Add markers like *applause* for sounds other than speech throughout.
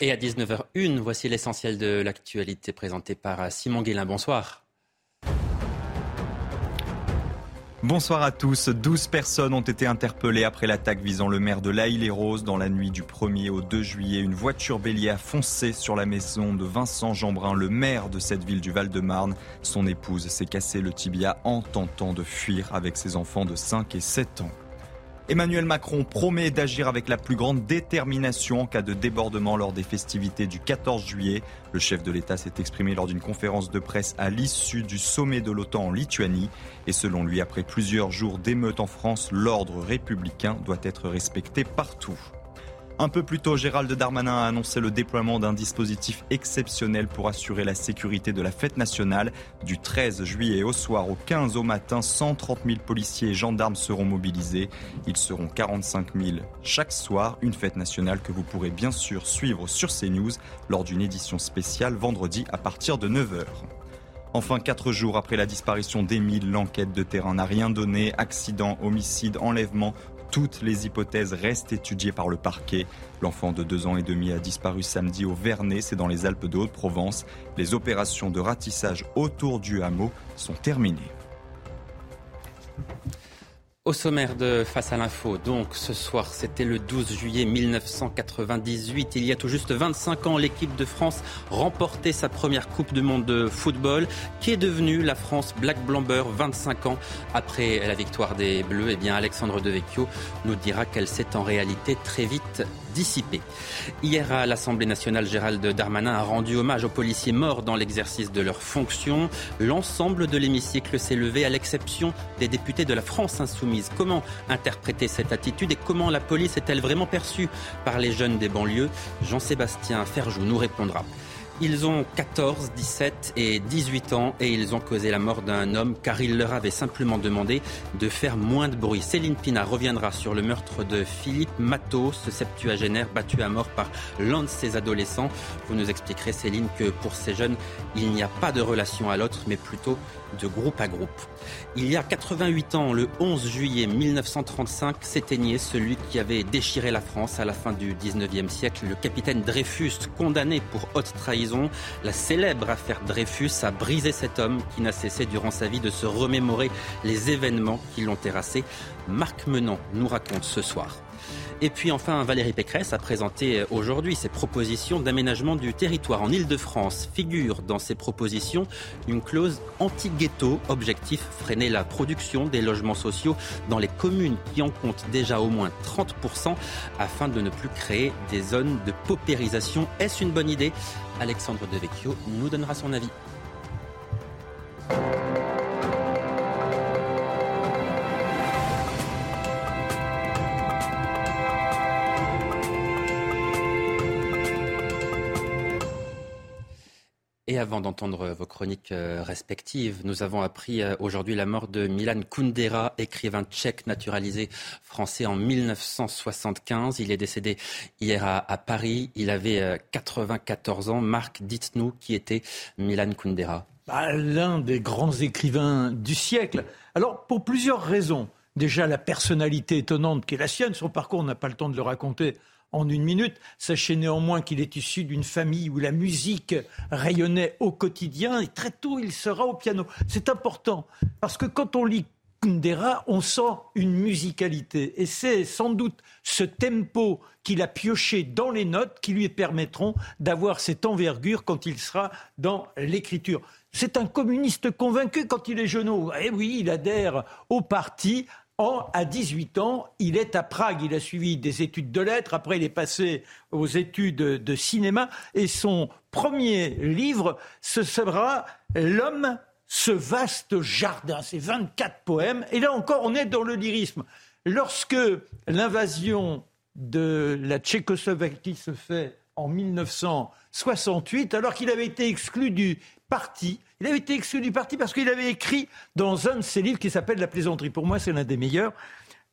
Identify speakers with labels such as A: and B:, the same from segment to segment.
A: Et à 19h01, voici l'essentiel de l'actualité présentée par Simon Guélin. Bonsoir.
B: Bonsoir à tous. 12 personnes ont été interpellées après l'attaque visant le maire de l'Aïle-et-Rose dans la nuit du 1er au 2 juillet. Une voiture bélier a foncé sur la maison de Vincent Jeanbrun, le maire de cette ville du Val-de-Marne. Son épouse s'est cassé le tibia en tentant de fuir avec ses enfants de 5 et 7 ans. Emmanuel Macron promet d'agir avec la plus grande détermination en cas de débordement lors des festivités du 14 juillet. Le chef de l'État s'est exprimé lors d'une conférence de presse à l'issue du sommet de l'OTAN en Lituanie. Et selon lui, après plusieurs jours d'émeutes en France, l'ordre républicain doit être respecté partout. Un peu plus tôt, Gérald Darmanin a annoncé le déploiement d'un dispositif exceptionnel pour assurer la sécurité de la fête nationale. Du 13 juillet au soir au 15 au matin, 130 000 policiers et gendarmes seront mobilisés. Ils seront 45 000 chaque soir. Une fête nationale que vous pourrez bien sûr suivre sur CNews lors d'une édition spéciale vendredi à partir de 9h. Enfin, quatre jours après la disparition d'Émile, l'enquête de terrain n'a rien donné. Accident, homicide, enlèvement, toutes les hypothèses restent étudiées par le parquet. L'enfant de deux ans et demi a disparu samedi au Vernet, c'est dans les Alpes de Haute-Provence. Les opérations de ratissage autour du hameau sont terminées.
A: Au sommaire de Face à l'info, donc ce soir, c'était le 12 juillet 1998. Il y a tout juste 25 ans, l'équipe de France remportait sa première Coupe du Monde de football. Qui est devenue la France Black Blamber 25 ans après la victoire des Bleus? Eh bien, Alexandre Devecchio nous dira qu'elle s'est en réalité très vite dissipée. Hier à l'Assemblée nationale, Gérald Darmanin a rendu hommage aux policiers morts dans l'exercice de leurs fonctions. L'ensemble de l'hémicycle s'est levé à l'exception des députés de la France insoumise. Comment interpréter cette attitude et comment la police est-elle vraiment perçue par les jeunes des banlieues Jean-Sébastien Ferjou nous répondra. Ils ont 14, 17 et 18 ans et ils ont causé la mort d'un homme car il leur avait simplement demandé de faire moins de bruit. Céline Pina reviendra sur le meurtre de Philippe Matteau, ce septuagénaire battu à mort par l'un de ses adolescents. Vous nous expliquerez, Céline, que pour ces jeunes, il n'y a pas de relation à l'autre, mais plutôt de groupe à groupe. Il y a 88 ans, le 11 juillet 1935, s'éteignait celui qui avait déchiré la France à la fin du 19e siècle, le capitaine Dreyfus, condamné pour haute trahison. La célèbre affaire Dreyfus a brisé cet homme qui n'a cessé durant sa vie de se remémorer les événements qui l'ont terrassé. Marc Menant nous raconte ce soir. Et puis enfin, Valérie Pécresse a présenté aujourd'hui ses propositions d'aménagement du territoire en Ile-de-France. Figure dans ces propositions une clause anti-ghetto, objectif freiner la production des logements sociaux dans les communes qui en comptent déjà au moins 30% afin de ne plus créer des zones de paupérisation. Est-ce une bonne idée? Alexandre Devecchio nous donnera son avis. Et avant d'entendre vos chroniques euh, respectives, nous avons appris euh, aujourd'hui la mort de Milan Kundera, écrivain tchèque naturalisé français en 1975. Il est décédé hier à, Paris. Il avait 94 euh, ans. Marc, dites-nous qui était Milan Kundera.
C: Bah, l'un des grands écrivains du siècle. Alors, pour plusieurs raisons. Déjà, la personnalité étonnante qui est la sienne. Son parcours, on n'a pas le temps de le raconter en une minute. Sachez néanmoins qu'il est issu d'une famille où la musique rayonnait au quotidien et très tôt il sera au piano. C'est important parce que quand on lit Kundera, on sent une musicalité. Et c'est sans doute ce tempo qu'il a pioché dans les notes qui lui permettront d'avoir cette envergure quand il sera dans l'écriture. C'est un communiste convaincu quand il est jeune. Eh oui, il adhère au parti à 18 ans, il est à Prague. Il a suivi des études de lettres. Après, il est passé aux études de cinéma. Et son premier livre, ce sera L'homme, ce vaste jardin. C'est 24 poèmes. Et là encore, on est dans le lyrisme. Lorsque l'invasion de la Tchécoslovaquie se fait en 1968, alors qu'il avait été exclu du parti, il avait été exclu du parti parce qu'il avait écrit dans un de ses livres qui s'appelle La plaisanterie. Pour moi, c'est l'un des meilleurs.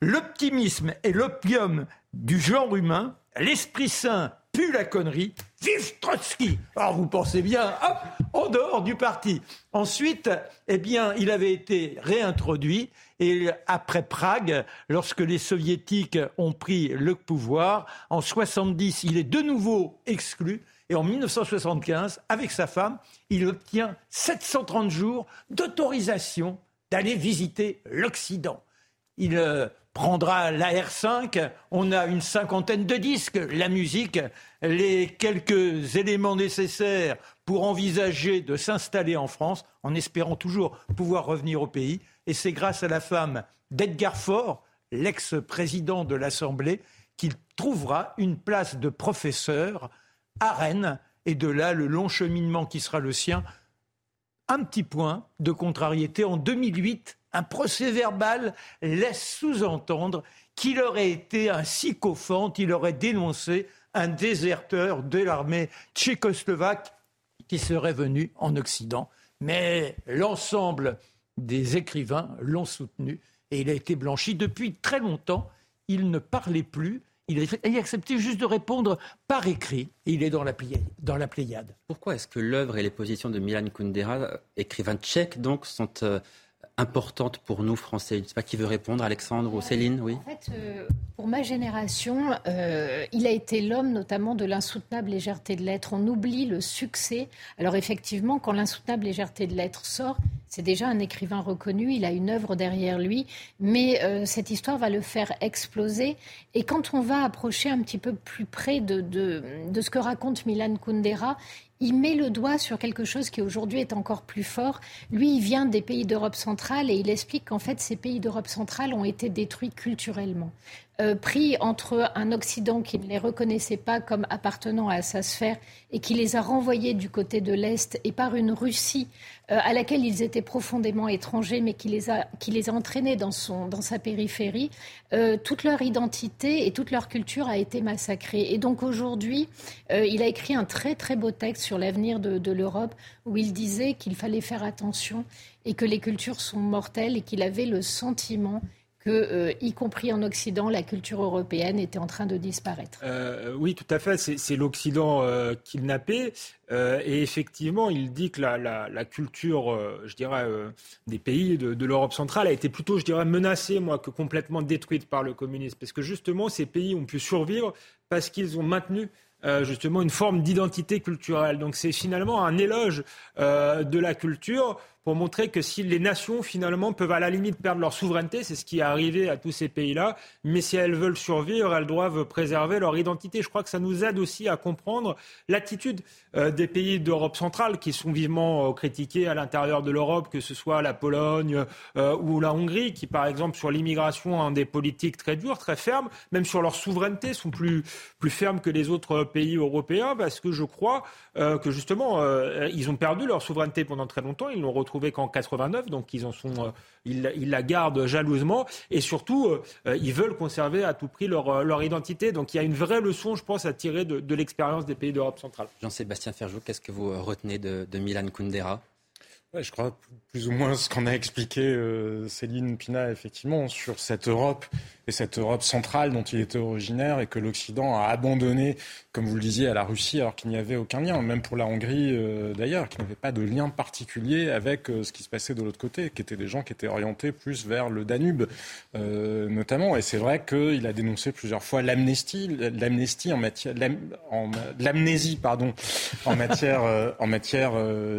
C: L'optimisme est l'opium du genre humain. L'Esprit Saint pue la connerie. Vive Trotsky Alors vous pensez bien, hop, en dehors du parti. Ensuite, eh bien, il avait été réintroduit et après Prague, lorsque les soviétiques ont pris le pouvoir, en 70, il est de nouveau exclu. Et en 1975, avec sa femme, il obtient 730 jours d'autorisation d'aller visiter l'Occident. Il euh, prendra la R5, on a une cinquantaine de disques, la musique, les quelques éléments nécessaires pour envisager de s'installer en France, en espérant toujours pouvoir revenir au pays. Et c'est grâce à la femme d'Edgar Faure, l'ex-président de l'Assemblée, qu'il trouvera une place de professeur à. Et de là, le long cheminement qui sera le sien. Un petit point de contrariété. En 2008, un procès verbal laisse sous-entendre qu'il aurait été un sycophante, il aurait dénoncé un déserteur de l'armée tchécoslovaque qui serait venu en Occident. Mais l'ensemble des écrivains l'ont soutenu et il a été blanchi depuis très longtemps. Il ne parlait plus. Il a, accepté juste de répondre par écrit. Et il est dans la, Pléiade.
A: Pourquoi est-ce que l'œuvre et les positions de Milan Kundera, écrivain tchèque, donc, sont euh, importante pour nous, Français Je ne sais pas qui veut répondre, Alexandre ou Céline oui.
D: En fait, euh, pour ma génération, euh, il a été l'homme notamment de l'insoutenable légèreté de l'être. On oublie le succès. Alors effectivement, quand l'insoutenable légèreté de l'être sort, c'est déjà un écrivain reconnu, il a une œuvre derrière lui, mais euh, cette histoire va le faire exploser. Et quand on va approcher un petit peu plus près de, de, de ce que raconte Milan Kundera, il met le doigt sur quelque chose qui aujourd'hui est encore plus fort. Lui, il vient des pays d'Europe centrale et il explique qu'en fait, ces pays d'Europe centrale ont été détruits culturellement. Euh, pris entre un Occident qui ne les reconnaissait pas comme appartenant à sa sphère et qui les a renvoyés du côté de l'Est et par une Russie euh, à laquelle ils étaient profondément étrangers mais qui les a, qui les a entraînés dans, son, dans sa périphérie, euh, toute leur identité et toute leur culture a été massacrée. Et donc aujourd'hui, il a écrit un très très beau texte sur l'avenir de, de l'Europe où il disait qu'il fallait faire attention et que les cultures sont mortelles et qu'il avait le sentiment que, euh, y compris en Occident, la culture européenne était en train de disparaître.
E: Euh, oui, tout à fait. C'est l'Occident euh, kidnappé. et effectivement, il dit que la, culture, je dirais, des pays de, de l'Europe centrale a été plutôt, je dirais, menacée, moi, que complètement détruite par le communisme. Parce que justement, ces pays ont pu survivre parce qu'ils ont maintenu justement une forme d'identité culturelle. Donc c'est finalement un éloge de la culture pour montrer que si les nations, finalement, peuvent à la limite perdre leur souveraineté, c'est ce qui est arrivé à tous ces pays-là, mais si elles veulent survivre, elles doivent préserver leur identité. Je crois que ça nous aide aussi à comprendre l'attitude euh, des pays d'Europe centrale qui sont vivement euh, critiqués à l'intérieur de l'Europe, que ce soit la Pologne euh, ou la Hongrie, qui, par exemple, sur l'immigration, ont des politiques très dures, très fermes, même sur leur souveraineté, sont plus, plus fermes que les autres pays européens, parce que je crois que, justement, ils ont perdu leur souveraineté pendant très longtemps, ils l'ont qu'en 89, donc ils en sont, euh, ils, la gardent jalousement et surtout euh, ils veulent conserver à tout prix leur, euh, leur, identité. Donc il y a une vraie leçon, je pense, à tirer de, l'expérience des pays d'Europe centrale.
A: Jean-Sébastien Ferjou, qu'est-ce que vous retenez de, Milan Kundera?
F: Je crois plus ou moins ce qu'en a expliqué Céline Pina, effectivement, sur cette Europe et cette Europe centrale dont il était originaire et que l'Occident a abandonné, comme vous le disiez, à la Russie alors qu'il n'y avait aucun lien, même pour la Hongrie euh, d'ailleurs, qui n'avait pas de lien particulier avec euh, ce qui se passait de l'autre côté, qui étaient des gens qui étaient orientés plus vers le Danube euh, notamment. Et c'est vrai qu'il a dénoncé plusieurs fois l'amnistie, l'amnistie en matière, l'amnésie pardon, en matière, en matière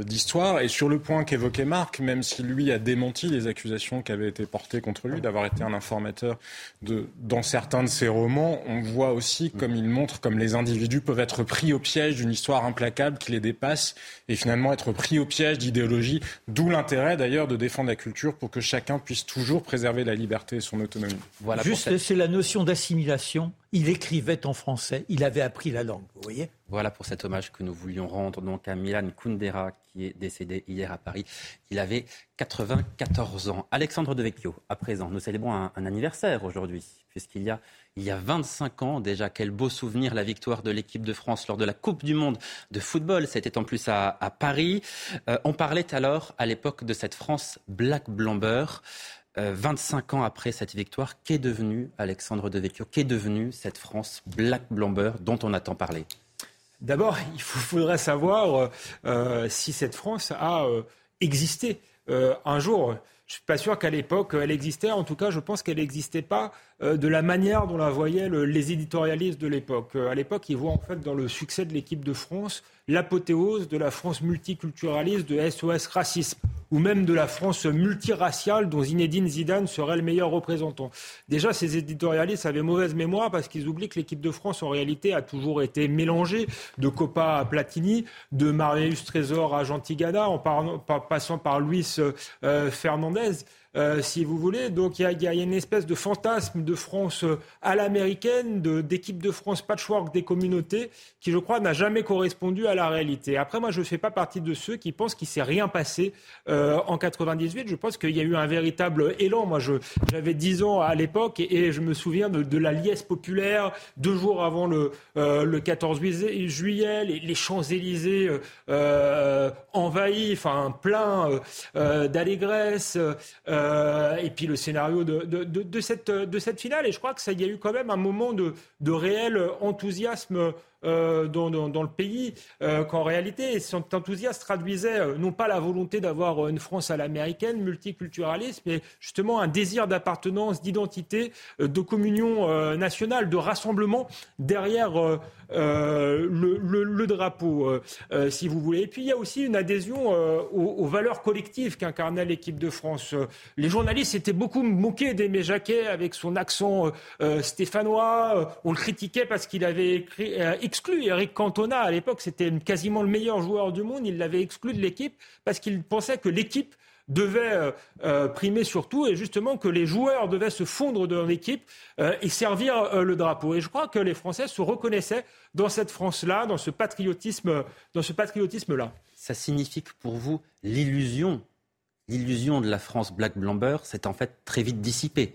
F: d'histoire. Et sur le point qu'évoquait Marc, même si lui a démenti les accusations qui avaient été portées contre lui d'avoir été un informateur dans certains de ses romans, on voit aussi comme il montre comme les individus peuvent être pris au piège d'une histoire implacable qui les dépasse et finalement être pris au piège d'idéologie, d'où l'intérêt d'ailleurs de défendre la culture pour que chacun puisse toujours préserver la liberté et son autonomie.
C: Voilà Juste, c'est la notion d'assimilation. Il écrivait en français, il avait appris la langue, vous voyez?
A: Voilà pour cet hommage que nous voulions rendre donc à Milan Kundera qui est décédé hier à Paris. Il avait 94 ans. Alexandre Devecchio, à présent, nous célébrons un, un anniversaire aujourd'hui puisqu'il y a il y a 25 ans déjà. Quel beau souvenir la victoire de l'équipe de France lors de la Coupe du Monde de football. C'était en plus à, Paris. Euh, on parlait alors à l'époque de cette France Black Blamber. 25 ans après cette victoire, qu'est devenu Alexandre Devecchio? Qu'est devenue cette France Black Blamber dont on a tant parlé?
E: D'abord, il faudrait savoir si cette France a existé un jour. Je suis pas sûr qu'à l'époque elle existait. En tout cas, je pense qu'elle n'existait pas euh, de la manière dont la voyaient les éditorialistes de l'époque. Euh, à l'époque, ils voient en fait dans le succès de l'équipe de France l'apothéose de la France multiculturaliste de SOS Racisme, ou même de la France multiraciale dont Zinedine Zidane serait le meilleur représentant. Déjà, ces éditorialistes avaient mauvaise mémoire parce qu'ils oublient que l'équipe de France, en réalité, a toujours été mélangée de Copa à Platini, de Marius Trésor à Gentigana, en, passant par Luis euh, Fernandez. Euh, si vous voulez. Donc il y, a, une espèce de fantasme de France euh, à l'américaine, d'équipe de, France patchwork des communautés, qui je crois n'a jamais correspondu à la réalité. Après, moi, je ne fais pas partie de ceux qui pensent qu'il s'est rien passé euh, en 98. Je pense qu'il y a eu un véritable élan. Moi, j'avais 10 ans à l'époque et, je me souviens de, la liesse populaire deux jours avant le, le 14 juillet, les, Champs-Élysées envahis, enfin plein d'allégresse. Et puis le scénario de, de, cette, finale. Et je crois que ça y a eu quand même un moment de réel enthousiasme euh, dans, le pays, euh, qu'en réalité, cet enthousiasme traduisait euh, non pas la volonté d'avoir une France à l'américaine, multiculturalisme, mais justement un désir d'appartenance, d'identité, de communion nationale, de rassemblement derrière le, le, drapeau, si vous voulez. Et puis il y a aussi une adhésion aux, valeurs collectives qu'incarnait l'équipe de France. Les journalistes étaient beaucoup moqués d'Aimé Jacquet avec son accent stéphanois. On le critiquait parce qu'il avait écrit, exclu Eric Cantona. À l'époque, c'était quasiment le meilleur joueur du monde. Il l'avait exclu de l'équipe parce qu'il pensait que l'équipe devait euh, euh, primer surtout et justement que les joueurs devaient se fondre dans l'équipe euh, et servir le drapeau. Et je crois que les Français se reconnaissaient dans cette France-là, dans ce patriotisme, patriotisme-là.
A: Ça signifie que pour vous, l'illusion, l'illusion de la France Black Blamber, s'est en fait très vite dissipée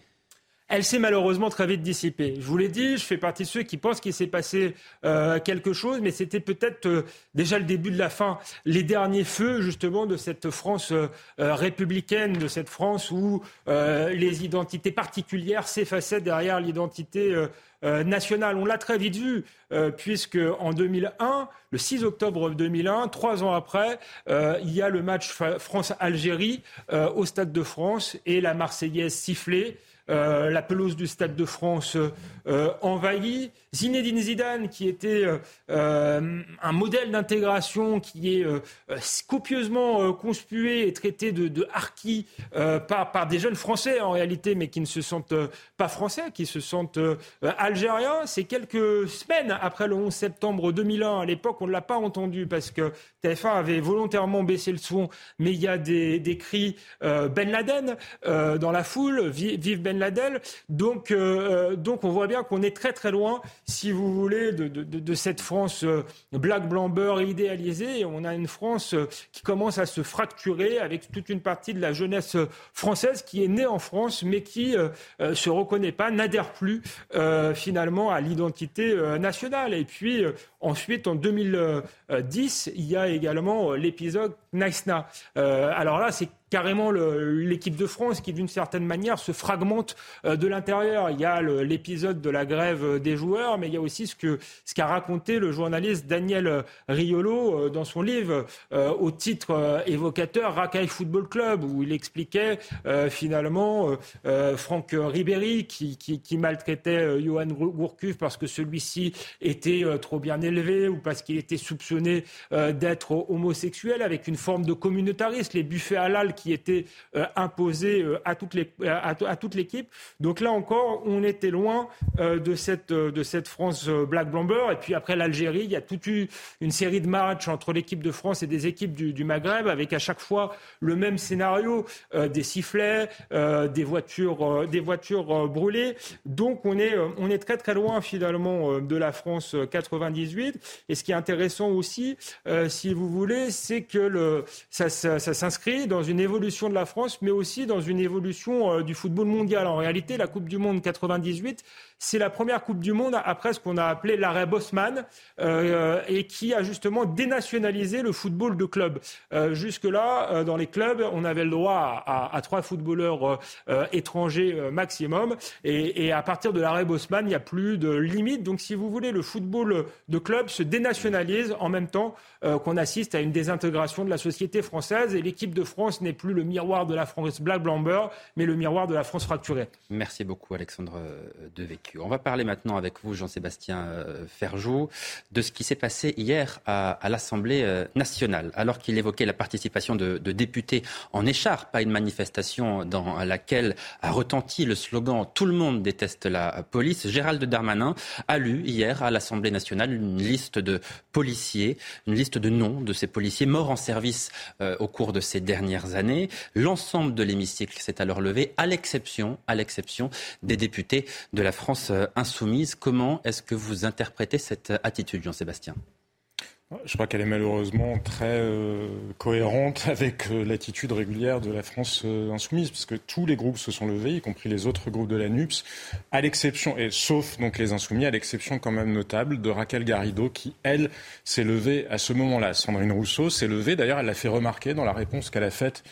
E: elle s'est malheureusement très vite dissipée. Je vous l'ai dit, je fais partie de ceux qui pensent qu'il s'est passé euh, quelque chose, mais c'était peut-être euh, déjà le début de la fin, les derniers feux justement de cette France euh, républicaine, de cette France où les identités particulières s'effaçaient derrière l'identité nationale. On l'a très vite vu, puisque en 2001, le 6 octobre 2001, trois ans après, il y a le match France-Algérie au Stade de France et la Marseillaise sifflée. Euh, la pelouse du Stade de France euh, envahie. Zinedine Zidane, qui était euh, un modèle d'intégration qui est copieusement conspué et traité de, de harki par, des jeunes Français en réalité, mais qui ne se sentent pas français, qui se sentent algériens. C'est quelques semaines après le 11 septembre 2001. À l'époque, on ne l'a pas entendu parce que TF1 avait volontairement baissé le son, mais il y a des, des cris Ben Laden dans la foule, vive Ben Laden. Donc, euh, donc on voit bien qu'on est très très loin, si vous voulez, de, cette France euh, black blanc beurre idéalisée. On a une France euh, qui commence à se fracturer avec toute une partie de la jeunesse française qui est née en France, mais qui ne se reconnaît pas, n'adhère plus finalement à l'identité nationale. Et puis ensuite, en 2010, il y a également l'épisode Naïsna. alors là, c'est carrément l'équipe de France qui, d'une certaine manière, se fragmente euh, de l'intérieur. Il y a l'épisode de la grève euh, des joueurs, mais il y a aussi ce qu'a ce raconté le journaliste Daniel euh, Riolo dans son livre au titre évocateur Racaille Football Club, où il expliquait finalement Franck Ribéry qui, qui, maltraitait Johan Gourcuff parce que celui-ci était trop bien élevé ou parce qu'il était soupçonné d'être homosexuel avec une forme de communautarisme. Les buffets halal était euh, imposé euh, à, toute l'équipe. Donc là encore, on était loin euh, de, cette, de cette France Black Blamber. Et puis après l'Algérie, il y a toute une série de matchs entre l'équipe de France et des équipes du, Maghreb, avec à chaque fois le même scénario, des sifflets, des voitures, des brûlées. Donc on est, très très loin finalement de la France 98. Et ce qui est intéressant aussi, si vous voulez, c'est que ça, ça s'inscrit dans une évolution l'évolution de la France, mais aussi dans une évolution euh, du football mondial. En réalité, la Coupe du Monde 98, c'est la première Coupe du Monde après ce qu'on a appelé l'arrêt Bosman euh, et qui a justement dénationalisé le football de club. Euh, jusque-là, dans les clubs, on avait le droit à, trois footballeurs étrangers maximum et, et, à partir de l'arrêt Bosman, il n'y a plus de limite. Donc, si vous voulez, le football de club se dénationalise en même temps qu'on assiste à une désintégration de la société française et l'équipe de France n'est plus le miroir de la France black blamber, mais le miroir de la France fracturée.
A: Merci beaucoup, Alexandre Devecq. On va parler maintenant avec vous, Jean-Sébastien euh, Ferjou, de ce qui s'est passé hier à, l'Assemblée euh, nationale, alors qu'il évoquait la participation de, députés en écharpe à une manifestation dans laquelle a retenti le slogan Tout le monde déteste la police. Gérald Darmanin a lu hier à l'Assemblée nationale une liste de policiers, une liste de noms de ces policiers morts en service euh, au cours de ces dernières années. L'ensemble de l'hémicycle s'est alors levé, à l'exception, à l'exception des députés de la France insoumise. Comment est-ce que vous interprétez cette attitude, Jean-Sébastien?
F: Je crois qu'elle est malheureusement très euh, cohérente *laughs* avec euh, l'attitude régulière de la France insoumise, puisque tous les groupes se sont levés, y compris les autres groupes de la NUPS, à l'exception, et sauf donc les insoumis, à l'exception quand même notable de Raquel Garrido, qui, elle, s'est levée à ce moment-là. Sandrine Rousseau s'est levée, d'ailleurs, elle l'a fait remarquer dans la réponse qu'elle a faite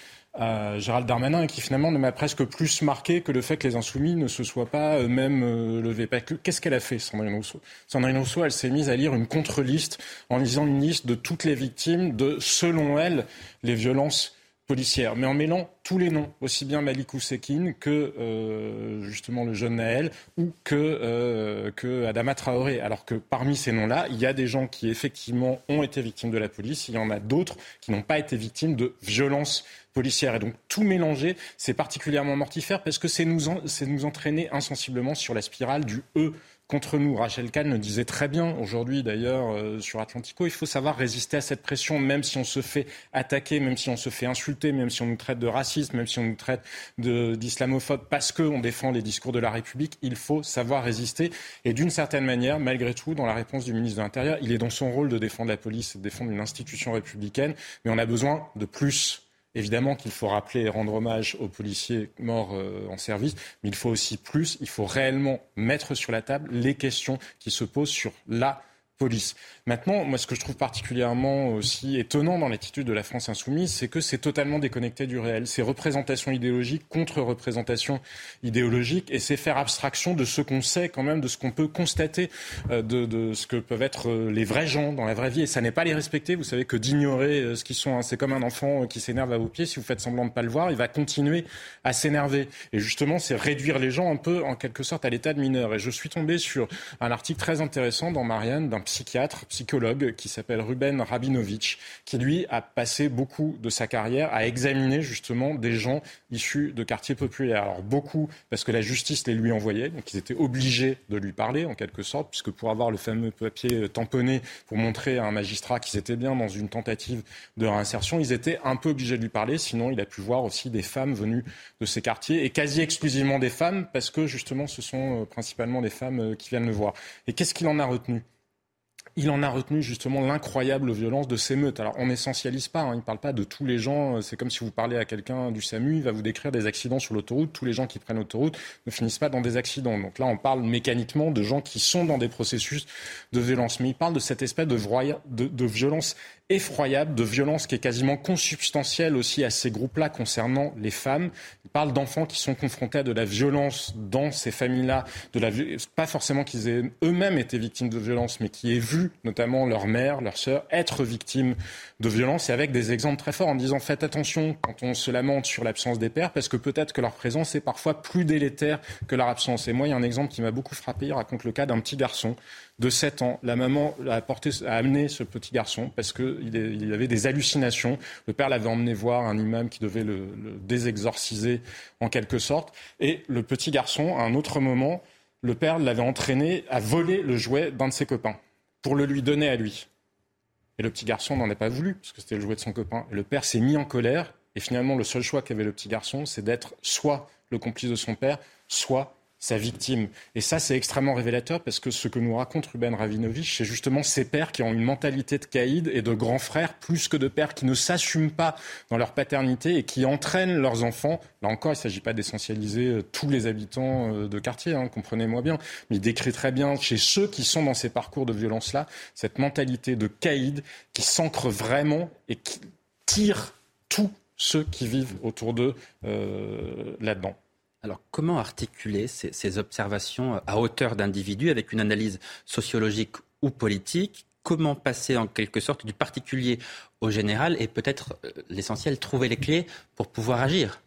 F: Gérald Darmanin qui finalement ne m'a presque plus marqué que le fait que les insoumis ne se soient pas eux-mêmes euh, levés. Qu'est-ce qu'elle a fait, Sandrine Rousseau? Sandrine Rousseau, elle s'est mise à lire une contre-liste en lisant une liste de toutes les victimes de, selon elle, les violences policières, mais en mêlant tous les noms, aussi bien Malik Oussekine que euh, justement le jeune Naël ou que, euh, que Adama Traoré. Alors que parmi ces noms-là, il y a des gens qui effectivement ont été victimes de la police, il y en a d'autres qui n'ont pas été victimes de violences policières. Et donc tout mélanger, c'est particulièrement mortifère parce que c'est nous, entraîner insensiblement sur la spirale du E contre nous. Rachel Kahn le disait très bien aujourd'hui d'ailleurs euh, sur Atlantico. Il faut savoir résister à cette pression, même si on se fait attaquer, même si on se fait insulter, même si on nous traite de racistes, même si on nous traite d'islamophobes, parce qu'on défend les discours de la République. Il faut savoir résister. Et d'une certaine manière, malgré tout, dans la réponse du ministre de l'Intérieur, il est dans son rôle de défendre la police et de défendre une institution républicaine. Mais on a besoin de plus Évidemment qu'il faut rappeler et rendre hommage aux policiers morts euh, en service, mais il faut aussi plus, il faut réellement mettre sur la table les questions qui se posent sur la police. Maintenant, moi, ce que je trouve particulièrement aussi étonnant dans l'attitude de la France insoumise, c'est que c'est totalement déconnecté du réel. C'est représentation idéologique contre représentation idéologique, et c'est faire abstraction de ce qu'on sait quand même, de ce qu'on peut constater, euh, de, ce que peuvent être euh, les vrais gens dans la vraie vie. Et ça n'est pas les respecter. Vous savez que d'ignorer euh, ce qu'ils sont, hein, c'est comme un enfant qui s'énerve à vos pieds. Si vous faites semblant de ne pas le voir, il va continuer à s'énerver. Et justement, c'est réduire les gens un peu, en quelque sorte, à l'état de mineur. Et je suis tombé sur un article très intéressant dans Marianne d'un psychiatre, psychologue qui s'appelle Ruben Rabinovitch, qui lui a passé beaucoup de sa carrière à examiner justement des gens issus de quartiers populaires. Alors beaucoup parce que la justice les lui envoyait, donc ils étaient obligés de lui parler en quelque sorte, puisque pour avoir le fameux papier tamponné pour montrer à un magistrat qu'ils étaient bien dans une tentative de réinsertion, ils étaient un peu obligés de lui parler, sinon il a pu voir aussi des femmes venues de ces quartiers, et quasi exclusivement des femmes, parce que justement ce sont euh, principalement des femmes euh, qui viennent le voir. Et qu'est-ce qu'il en a retenu? Il en a retenu justement l'incroyable violence de ces meutes. Alors on n'essentialise pas, hein, il ne parle pas de tous les gens, euh, c'est comme si vous parlez à quelqu'un du SAMU, il va vous décrire des accidents sur l'autoroute, tous les gens qui prennent l'autoroute ne finissent pas dans des accidents. Donc là on parle mécaniquement de gens qui sont dans des processus de violence. Mais il parle de cette espèce de, violence effroyable, de violence qui est quasiment consubstantielle aussi à ces groupes-là concernant les femmes. Il parle d'enfants qui sont confrontés à de la violence dans ces familles-là, de la pas forcément qu'ils aient eux-mêmes été victimes de violence, mais qui aient vu notamment leur mère, leur sœur être victimes de violence, et avec des exemples très forts en disant faites attention quand on se lamente sur l'absence des pères, parce que peut-être que leur présence est parfois plus délétère que leur absence. Et moi, il y a un exemple qui m'a beaucoup frappé. Il raconte le cas d'un petit garçon de 7 ans. La maman a, amené ce petit garçon parce qu'il il avait des hallucinations. Le père l'avait emmené voir un imam qui devait le, le, désexorciser en quelque sorte. Et le petit garçon, à un autre moment, le père l'avait entraîné à voler le jouet d'un de ses copains pour le lui donner à lui. Et le petit garçon n'en a pas voulu, parce que c'était le jouet de son copain. Et le père s'est mis en colère. Et finalement, le seul choix qu'avait le petit garçon, c'est d'être soit le complice de son père, soit sa victime. Et ça, c'est extrêmement révélateur parce que ce que nous raconte Ruben Ravinovich, c'est justement ces pères qui ont une mentalité de caïd et de grands frères plus que de pères qui ne s'assument pas dans leur paternité et qui entraînent leurs enfants. Là encore, il ne s'agit pas d'essentialiser euh, tous les habitants euh, de quartier, hein, comprenez-moi bien, mais il décrit très bien chez ceux qui sont dans ces parcours de violence-là cette mentalité de caïd qui s'ancre vraiment et qui tire tous ceux qui vivent autour d'eux euh, là-dedans.
A: Alors, comment articuler ces, observations à hauteur d'individus avec une analyse sociologique ou politique? Comment passer en quelque sorte du particulier au général et peut-être euh, l'essentiel, trouver les clés pour pouvoir agir?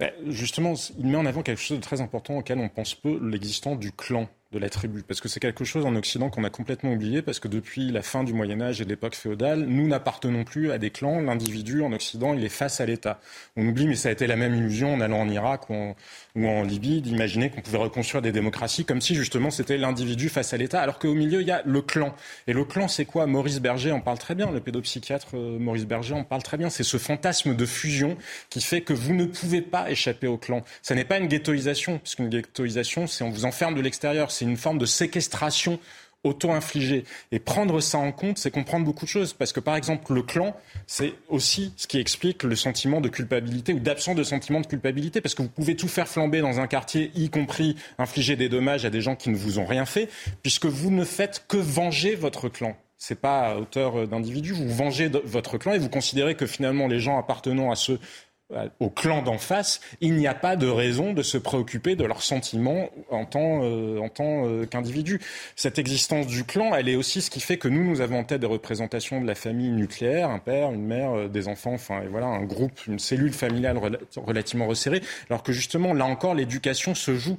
F: Ben, Justement, il met en avant quelque chose de très important auquel on pense peu, l'existence du clan de la tribu. Parce que c'est quelque chose en Occident qu'on a complètement oublié, parce que depuis la fin du Moyen Âge et l'époque féodale, nous n'appartenons plus à des clans. L'individu en Occident, il est face à l'État. On oublie, mais ça a été la même illusion en allant en Irak ou en, ou en Libye, d'imaginer qu'on pouvait reconstruire des démocraties comme si justement c'était l'individu face à l'État, alors qu'au milieu, il y a le clan. Et le clan, c'est quoi? Maurice Berger en parle très bien, le pédopsychiatre euh, Maurice Berger en parle très bien. C'est ce fantasme de fusion qui fait que vous ne pouvez pas échapper au clan. Ça n'est pas une ghettoisation, puisqu'une ghettoisation, c'est on vous enferme de l'extérieur. C'est une forme de séquestration auto-infligée. Et prendre ça en compte, c'est comprendre beaucoup de choses. Parce que, par exemple, le clan, c'est aussi ce qui explique le sentiment de culpabilité ou d'absence de sentiment de culpabilité. Parce que vous pouvez tout faire flamber dans un quartier, y compris infliger des dommages à des gens qui ne vous ont rien fait, puisque vous ne faites que venger votre clan c'est pas à hauteur d'individu. Vous vengez votre clan et vous considérez que finalement les gens appartenant à ce au clan d'en face, il n'y a pas de raison de se préoccuper de leurs sentiments en tant, euh, en tant euh, qu'individu. Cette existence du clan, elle est aussi ce qui fait que nous, nous avons en tête des représentations de la famille nucléaire, un père, une mère, euh, des enfants, enfin et voilà, un groupe, une cellule familiale relativement resserrée, alors que justement, là encore, l'éducation se joue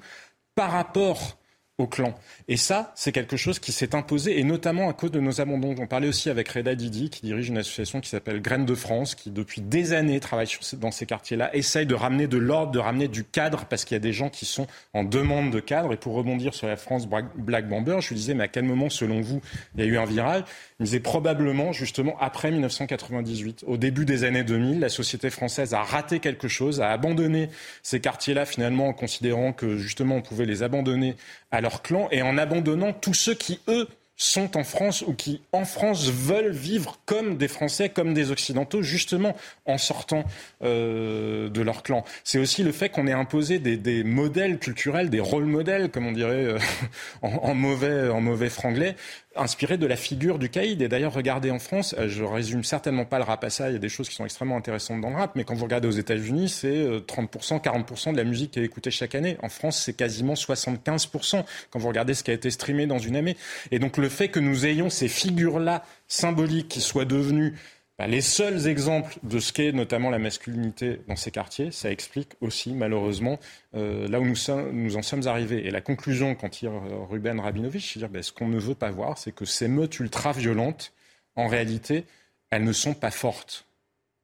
F: par rapport au clan. Et ça, c'est quelque chose qui s'est imposé, et notamment à cause de nos abandons. On parlait aussi avec Reda Didi, qui dirige une association qui s'appelle Graines de France, qui depuis des années travaille sur, dans ces quartiers-là, essaye de ramener de l'ordre, de ramener du cadre, parce qu'il y a des gens qui sont en demande de cadre. Et pour rebondir sur la France Black Bomber, je lui disais, mais à quel moment, selon vous, il y a eu un virage? Il me disait probablement, justement, après 1998. Au début des années 2000, la société française a raté quelque chose, a abandonné ces quartiers-là, finalement, en considérant que, justement, on pouvait les abandonner à leur clan et en abandonnant tous ceux qui, eux, sont en France ou qui, en France, veulent vivre comme des Français, comme des Occidentaux, justement en sortant euh, de leur clan. C'est aussi le fait qu'on ait imposé des, modèles culturels, des rôles modèles, comme on dirait euh, *laughs* en mauvais franglais, inspiré de la figure du caïd. Et d'ailleurs, regardez en France, euh, je résume certainement pas le rap à ça, il y a des choses qui sont extrêmement intéressantes dans le rap, mais quand vous regardez aux États-Unis, c'est 30%, euh, 40% de la musique qui est écoutée chaque année. En France, c'est quasiment 75% quand vous regardez ce qui a été streamé dans une année. Et donc le fait que nous ayons ces figures-là symboliques qui soient devenues bah, les seuls exemples de ce qu'est notamment la masculinité dans ces quartiers, ça explique aussi malheureusement euh, là où nous, en sommes arrivés. Et la conclusion quand tire euh, Ruben Rabinovich, c'est dire bah, ce qu'on ne veut pas voir, c'est que ces meutes ultra-violentes, en réalité, elles ne sont pas fortes.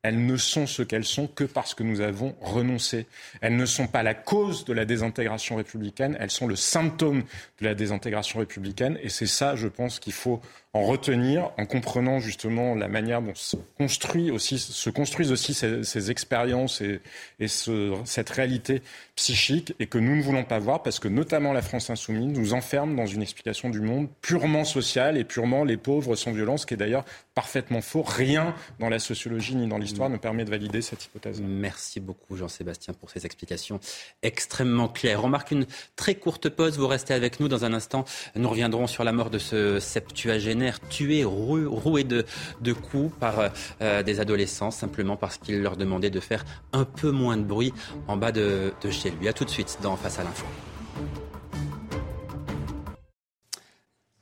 F: Elles ne sont ce qu'elles sont que parce que nous avons renoncé. Elles ne sont pas la cause de la désintégration républicaine, elles sont le symptôme de la désintégration républicaine. Et c'est ça, je pense, qu'il faut en retenir, en comprenant justement la manière dont se, construit aussi, se construisent aussi ces, ces expériences et, et ce, cette réalité psychique, et que nous ne voulons pas voir, parce que notamment la France insoumise nous enferme dans une explication du monde purement sociale et purement les pauvres sans violence, qui est d'ailleurs parfaitement faux. Rien dans la sociologie ni dans l'histoire ne permet de valider cette hypothèse.
A: Merci beaucoup Jean-Sébastien pour ces explications extrêmement claires. On marque une très courte pause, vous restez avec nous dans un instant. Nous reviendrons sur la mort de ce septuagénaire tués, roués de, coups par euh, des adolescents, simplement parce qu'il leur demandait de faire un peu moins de bruit en bas de, de chez lui. A tout de suite dans Face à l'info.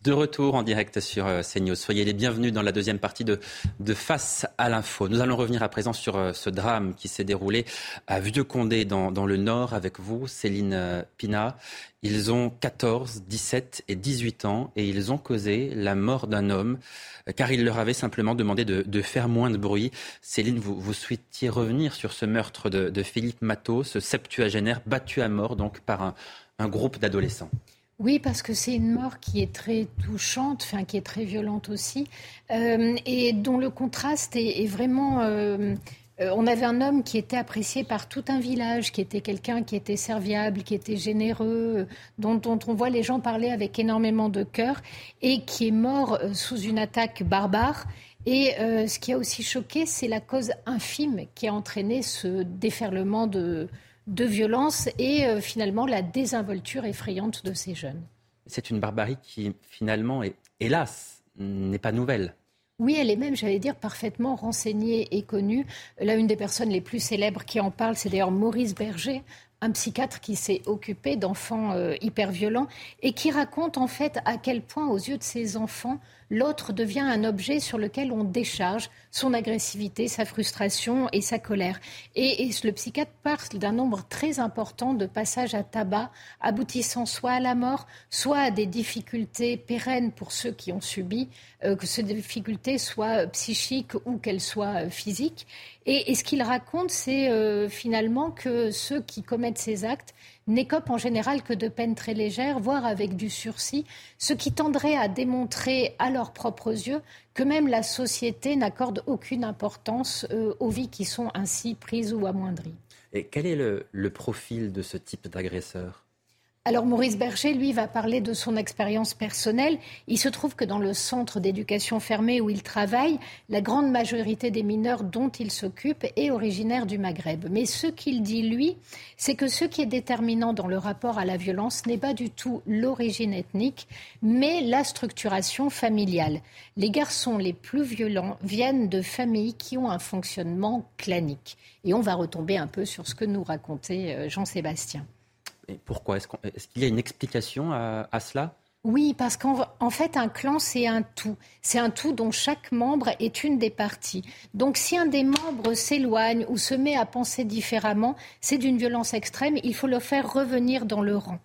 A: De retour en direct sur euh, CNews. Soyez les bienvenus dans la deuxième partie de, de Face à l'info. Nous allons revenir à présent sur euh, ce drame qui s'est déroulé à Vieux-Condé dans, dans, le Nord avec vous, Céline euh, Pina. Ils ont 14, 17 et 18 ans et ils ont causé la mort d'un homme car il leur avait simplement demandé de, de faire moins de bruit. Céline, vous, vous, souhaitiez revenir sur ce meurtre de, de Philippe Matteau, ce septuagénaire battu à mort donc par un, un groupe d'adolescents.
D: Oui, parce que c'est une mort qui est très touchante, enfin qui est très violente aussi, euh, et dont le contraste est, vraiment euh, Euh, on avait un homme qui était apprécié par tout un village, qui était quelqu'un qui était serviable, qui était généreux, dont, on voit les gens parler avec énormément de cœur, et qui est mort sous une attaque barbare. Et ce qui a aussi choqué, c'est la cause infime qui a entraîné ce déferlement de, de violence et finalement la désinvolture effrayante de ces jeunes.
A: C'est une barbarie qui finalement, est, hélas, n'est pas nouvelle.
D: Oui, elle est même, j'allais dire, parfaitement renseignée et connue. Là, une des personnes les plus célèbres qui en parle, c'est d'ailleurs Maurice Berger, un psychiatre qui s'est occupé d'enfants euh, hyper violents et qui raconte en fait à quel point, aux yeux de ses enfants, l'autre devient un objet sur lequel on décharge son agressivité, sa frustration et sa colère. Et, le psychiatre parle d'un nombre très important de passages à tabac aboutissant soit à la mort, soit à des difficultés pérennes pour ceux qui ont subi, euh, que ces difficultés soient psychiques ou qu'elles soient euh, physiques. Et, ce qu'il raconte, c'est euh, finalement que ceux qui commettent ces actes n'écopent en général que de peines très légères, voire avec du sursis, ce qui tendrait à démontrer à leurs propres yeux que même la société n'accorde aucune importance euh, aux vies qui sont ainsi prises ou amoindries.
A: Et quel est le profil de ce type d'agresseur?
D: Alors Maurice Berger, lui, va parler de son expérience personnelle. Il se trouve que dans le centre d'éducation fermée où il travaille, la grande majorité des mineurs dont il s'occupe est originaire du Maghreb. Mais ce qu'il dit, lui, c'est que ce qui est déterminant dans le rapport à la violence n'est pas du tout l'origine ethnique, mais la structuration familiale. Les garçons les plus violents viennent de familles qui ont un fonctionnement clanique. Et on va retomber un peu sur ce que nous racontait euh, Jean-Sébastien
A: pourquoi Est-ce qu'il y a une explication à, cela?
D: Oui, parce qu'en fait, un clan, c'est un tout. C'est un tout dont chaque membre est une des parties. Donc, si un des membres s'éloigne ou se met à penser différemment, c'est d'une violence extrême. Il faut le faire revenir dans le rang.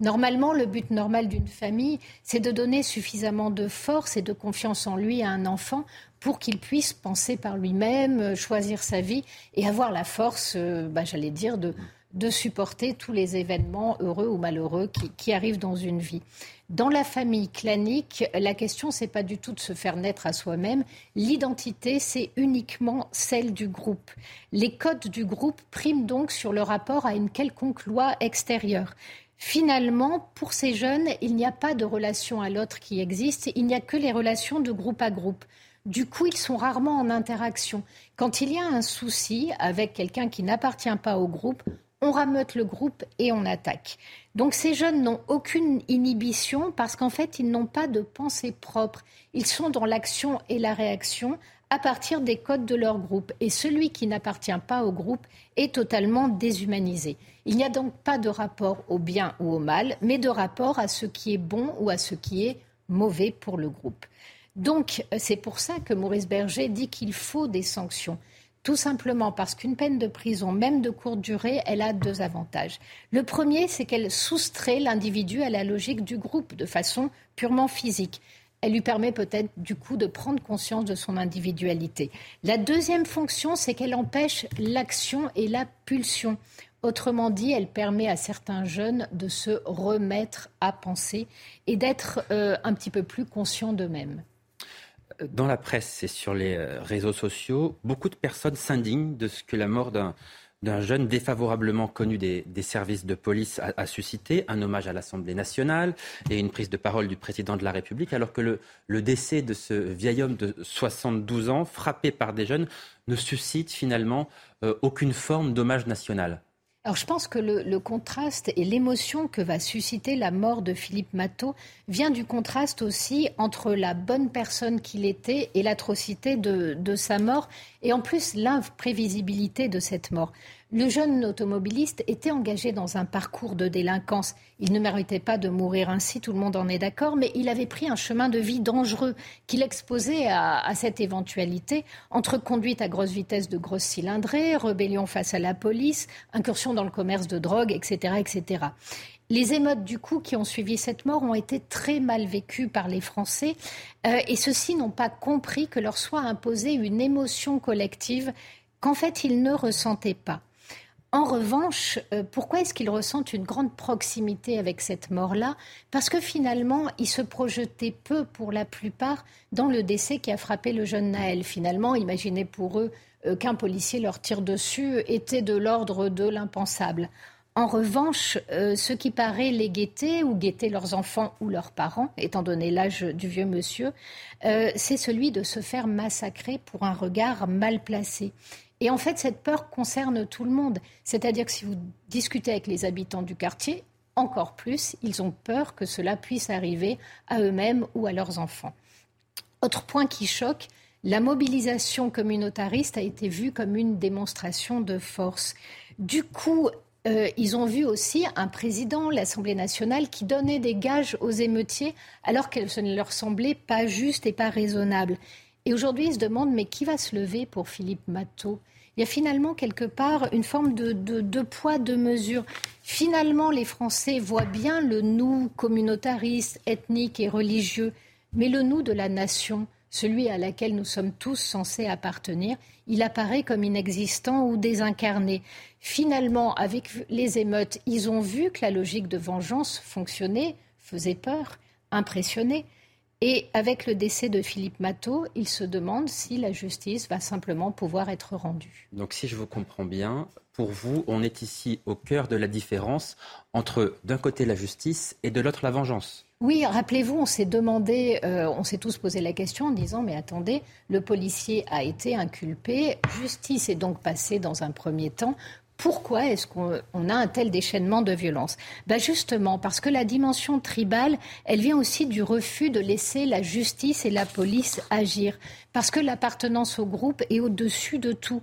D: Normalement, le but normal d'une famille, c'est de donner suffisamment de force et de confiance en lui à un enfant pour qu'il puisse penser par lui-même, choisir sa vie et avoir la force, euh, bah, j'allais dire, de, de supporter tous les événements heureux ou malheureux qui, arrivent dans une vie. Dans la famille clanique, la question, c'est pas du tout de se faire naître à soi-même. L'identité, c'est uniquement celle du groupe. Les codes du groupe priment donc sur le rapport à une quelconque loi extérieure. Finalement, pour ces jeunes, il n'y a pas de relation à l'autre qui existe, il n'y a que les relations de groupe à groupe. Du coup, ils sont rarement en interaction. Quand il y a un souci avec quelqu'un qui n'appartient pas au groupe, on rameute le groupe et on attaque. Donc ces jeunes n'ont aucune inhibition parce qu'en fait, ils n'ont pas de pensée propre. Ils sont dans l'action et la réaction à partir des codes de leur groupe. Et celui qui n'appartient pas au groupe est totalement déshumanisé. Il n'y a donc pas de rapport au bien ou au mal, mais de rapport à ce qui est bon ou à ce qui est mauvais pour le groupe. Donc c'est pour ça que Maurice Berger dit qu'il faut des sanctions. Tout simplement parce qu'une peine de prison, même de courte durée, elle a deux avantages. Le premier, c'est qu'elle soustrait l'individu à la logique du groupe de façon purement physique. Elle lui permet peut-être du coup de prendre conscience de son individualité. La deuxième fonction, c'est qu'elle empêche l'action et la pulsion. Autrement dit, elle permet à certains jeunes de se remettre à penser et d'être euh, un petit peu plus conscients d'eux-mêmes
A: dans la presse et sur les euh, réseaux sociaux, beaucoup de personnes s'indignent de ce que la mort d'un jeune défavorablement connu des, services de police a, suscité, un hommage à l'Assemblée nationale et une prise de parole du président de la République, alors que le, décès de ce vieil homme de 72 ans, frappé par des jeunes, ne suscite finalement euh, aucune forme d'hommage national.
D: Alors je pense que le, contraste et l'émotion que va susciter la mort de Philippe Matteau vient du contraste aussi entre la bonne personne qu'il était et l'atrocité de, de sa mort, et en plus l'imprévisibilité de cette mort. Le jeune automobiliste était engagé dans un parcours de délinquance. Il ne méritait pas de mourir ainsi, tout le monde en est d'accord, mais il avait pris un chemin de vie dangereux qui l'exposait à, cette éventualité entre conduite à grosse vitesse de grosse cylindrée, rébellion face à la police, incursion dans le commerce de drogue, etc. etc. Les émeutes du coup qui ont suivi cette mort ont été très mal vécues par les Français euh, et ceux-ci n'ont pas compris que leur soit imposée une émotion collective qu'en fait ils ne ressentaient pas. En revanche, euh, pourquoi est-ce qu'ils ressentent une grande proximité avec cette mort-là? Parce que finalement, ils se projetaient peu, pour la plupart, dans le décès qui a frappé le jeune Naël. Finalement, imaginez pour eux euh, qu'un policier leur tire dessus était de l'ordre de l'impensable. En revanche, euh, ce qui paraît les guetter ou guetter leurs enfants ou leurs parents, étant donné l'âge du vieux monsieur, c'est celui de se faire massacrer pour un regard mal placé. Et en fait, cette peur concerne tout le monde. C'est-à-dire que si vous discutez avec les habitants du quartier, encore plus, ils ont peur que cela puisse arriver à eux-mêmes ou à leurs enfants. Autre point qui choque, la mobilisation communautariste a été vue comme une démonstration de force. Du coup, euh, ils ont vu aussi un président, l'Assemblée nationale, qui donnait des gages aux émeutiers alors que ce ne leur semblait pas juste et pas raisonnable. Et aujourd'hui, ils se demandent, mais qui va se lever pour Philippe Matteau? Il y a finalement quelque part une forme de, poids, de mesure. Finalement, les Français voient bien le nous communautariste, ethnique et religieux, mais le nous de la nation, celui à laquelle nous sommes tous censés appartenir, il apparaît comme inexistant ou désincarné. Finalement, avec les émeutes, ils ont vu que la logique de vengeance fonctionnait, faisait peur, impressionnait. Et avec le décès de Philippe Matteau, il se demande si la justice va simplement pouvoir être rendue.
A: Donc si je vous comprends bien, pour vous, on est ici au cœur de la différence entre d'un côté la justice et de l'autre la vengeance.
D: Oui, rappelez-vous, on s'est demandé, euh, on s'est tous posé la question en disant, mais attendez, le policier a été inculpé, justice est donc passée dans un premier temps pourquoi est-ce qu'on a un tel déchaînement de violence? Ben Justement, parce que la dimension tribale, elle vient aussi du refus de laisser la justice et la police agir. Parce que l'appartenance au groupe est au-dessus de tout.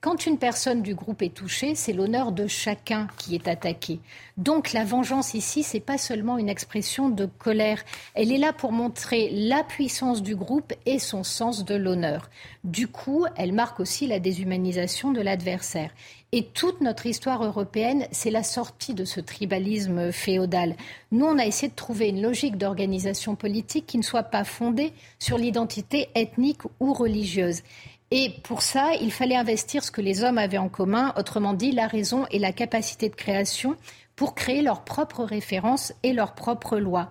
D: Quand une personne du groupe est touchée, c'est l'honneur de chacun qui est attaqué. Donc la vengeance ici, c'est pas seulement une expression de colère, elle est là pour montrer la puissance du groupe et son sens de l'honneur. Du coup, elle marque aussi la déshumanisation de l'adversaire. Et toute notre histoire européenne, c'est la sortie de ce tribalisme féodal. Nous, on a essayé de trouver une logique d'organisation politique qui ne soit pas fondée sur l'identité ethnique ou religieuse. Et pour ça, il fallait investir ce que les hommes avaient en commun, autrement dit la raison et la capacité de création pour créer leurs propres références et leurs propres lois.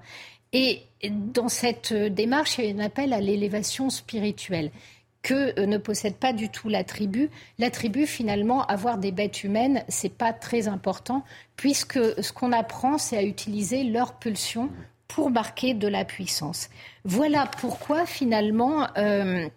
D: Et dans cette démarche, il y a un appel à l'élévation spirituelle que euh, ne possède pas du tout la tribu. La tribu, finalement, avoir des bêtes humaines, c'est pas très important, puisque ce qu'on apprend, c'est à utiliser leur pulsion pour marquer de la puissance. Voilà pourquoi, finalement, euh,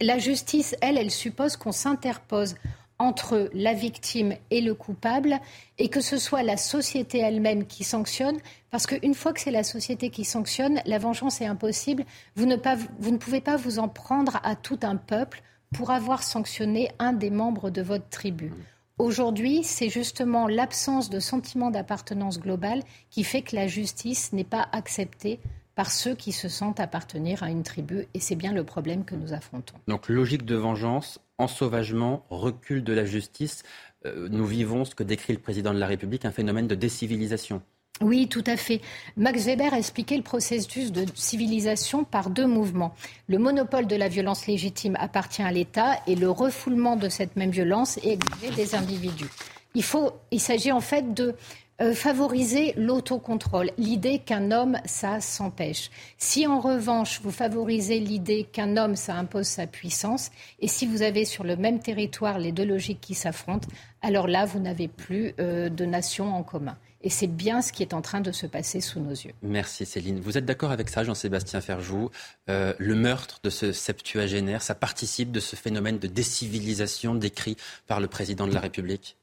D: la justice, elle, elle suppose qu'on s'interpose entre la victime et le coupable et que ce soit la société elle-même qui sanctionne, parce qu'une fois que c'est la société qui sanctionne, la vengeance est impossible. Vous ne, pouvez pas vous en prendre à tout un peuple pour avoir sanctionné un des membres de votre tribu. Aujourd'hui, c'est justement l'absence de sentiment d'appartenance globale qui fait que la justice n'est pas acceptée par ceux qui se sentent appartenir à une tribu, et c'est bien le problème que nous affrontons.
A: Donc logique de vengeance, ensauvagement, recul de la justice, euh, nous vivons ce que décrit le président de la République, un phénomène de décivilisation.
D: Oui, tout à fait. Max Weber a expliqué le processus de civilisation par deux mouvements. Le monopole de la violence légitime appartient à l'État et le refoulement de cette même violence est des individus. Il, il s'agit en fait de euh, favoriser l'autocontrôle, l'idée qu'un homme, ça s'empêche. Si en revanche, vous favorisez l'idée qu'un homme, ça impose sa puissance, et si vous avez sur le même territoire les deux logiques qui s'affrontent, alors là, vous n'avez plus euh, de nation en commun. Et c'est bien ce qui est en train de se passer sous nos yeux.
A: Merci Céline. Vous êtes d'accord avec ça, Jean-Sébastien Ferjou euh, Le meurtre de ce septuagénaire, ça participe de ce phénomène de décivilisation décrit par le président de la République?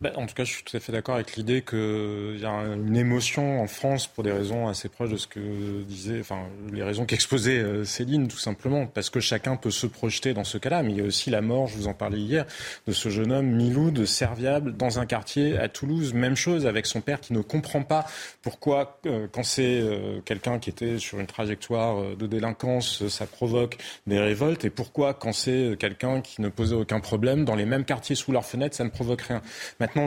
F: Bah, en tout cas, je suis tout à fait d'accord avec l'idée qu'il y a une émotion en France pour des raisons assez proches de ce que disait, enfin, les raisons qu'exposait euh, Céline, tout simplement, parce que chacun peut se projeter dans ce cas-là. Mais il y a aussi la mort, je vous en parlais hier, de ce jeune homme Milou de Serviable dans un quartier à Toulouse. Même chose avec son père qui ne comprend pas pourquoi, euh, quand c'est euh, quelqu'un qui était sur une trajectoire de délinquance, ça provoque des révoltes, et pourquoi, quand c'est quelqu'un qui ne posait aucun problème, dans les mêmes quartiers sous leurs fenêtres, ça ne provoque rien.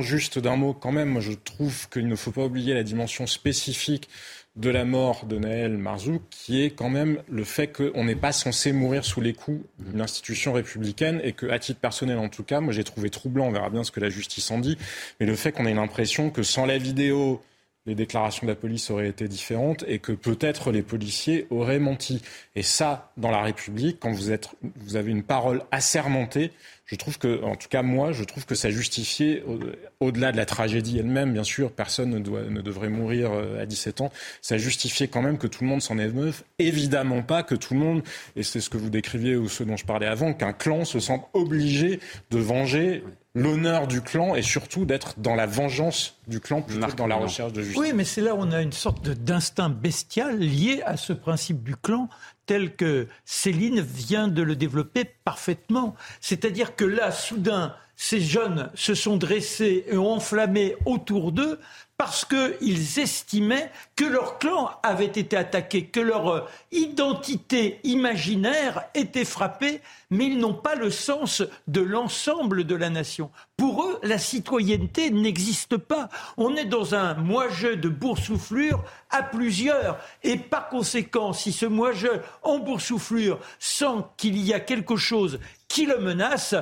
F: Juste d'un mot quand même, je trouve qu'il ne faut pas oublier la dimension spécifique de la mort de Naël Marzouk, qui est quand même le fait qu'on n'est pas censé mourir sous les coups d'une institution républicaine et que, à titre personnel en tout cas, moi j'ai trouvé troublant, on verra bien ce que la justice en dit, mais le fait qu'on ait l'impression que sans la vidéo, les déclarations de la police auraient été différentes et que peut-être les policiers auraient menti. Et ça, dans la République, quand vous, êtes, vous avez une parole assermentée, je trouve que, en tout cas moi, je trouve que ça justifiait, au-delà de la tragédie elle-même, bien sûr, personne ne, doit, ne devrait mourir euh, à 17 ans, ça justifiait quand même que tout le monde s'en émeuve. Évidemment pas que tout le monde, et c'est ce que vous décriviez ou ce dont je parlais avant, qu'un clan se sente obligé de venger l'honneur du clan et surtout d'être dans la vengeance du clan plutôt que dans la recherche de justice.
C: Oui, mais c'est là où on a une sorte d'instinct bestial lié à ce principe du clan tel que Céline vient de le développer parfaitement. C'est-à-dire que là, soudain, ces jeunes se sont dressés et ont enflammé autour d'eux parce qu'ils estimaient que leur clan avait été attaqué, que leur euh, identité imaginaire était frappée, mais ils n'ont pas le sens de l'ensemble de la nation. Pour eux, la citoyenneté n'existe pas. On est dans un moi-je de boursouflure à plusieurs. Et par conséquent, si ce moi-je en boursouflure sent qu'il y a quelque chose qui le menace,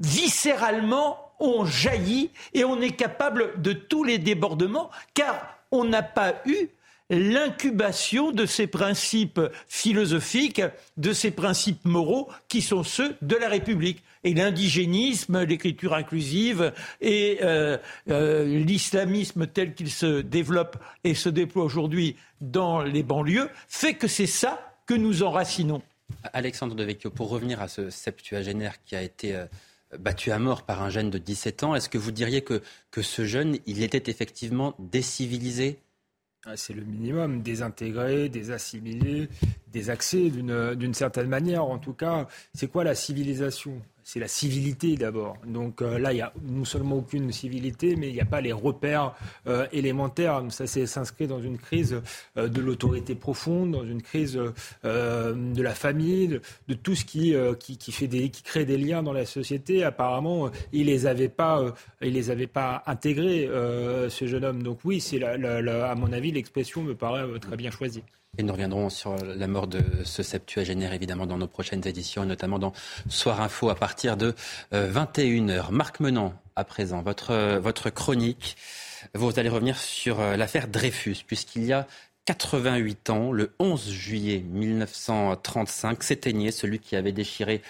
C: viscéralement, on jaillit et on est capable de tous les débordements car on n'a pas eu l'incubation de ces principes philosophiques, de ces principes moraux qui sont ceux de la République. Et l'indigénisme, l'écriture inclusive et euh, euh, l'islamisme tel qu'il se développe et se déploie aujourd'hui dans les banlieues fait que c'est ça que nous enracinons.
A: Alexandre de Vecchio, pour revenir à ce septuagénaire qui a été euh, battu à mort par un jeune de 17 ans. Est-ce que vous diriez que, que ce jeune, il était effectivement décivilisé?
E: Ah, c'est le minimum, désintégré, désassimilé, désaxé d'une certaine manière. En tout cas, c'est quoi la civilisation? C'est la civilité d'abord. Donc euh, là, il n'y a non seulement aucune civilité, mais il n'y a pas les repères euh, élémentaires. Ça s'inscrit dans une crise euh, de l'autorité profonde, dans une crise de la famille, de, tout ce qui, qui, crée des liens dans la société. Apparemment, il les avait pas, les avait pas intégrés, ce jeune homme. Donc oui, c'est à mon avis, l'expression me paraît très bien choisie.
A: Et nous reviendrons sur la mort de ce septuagénaire, évidemment, dans nos prochaines éditions, notamment dans Soir Info à partir de 21h. Euh, Marc Menant, à présent, votre, euh, votre chronique. Vous allez revenir sur euh, l'affaire Dreyfus, puisqu'il y a 88 ans, le 11 juillet 1935, s'éteignait celui qui avait déchiré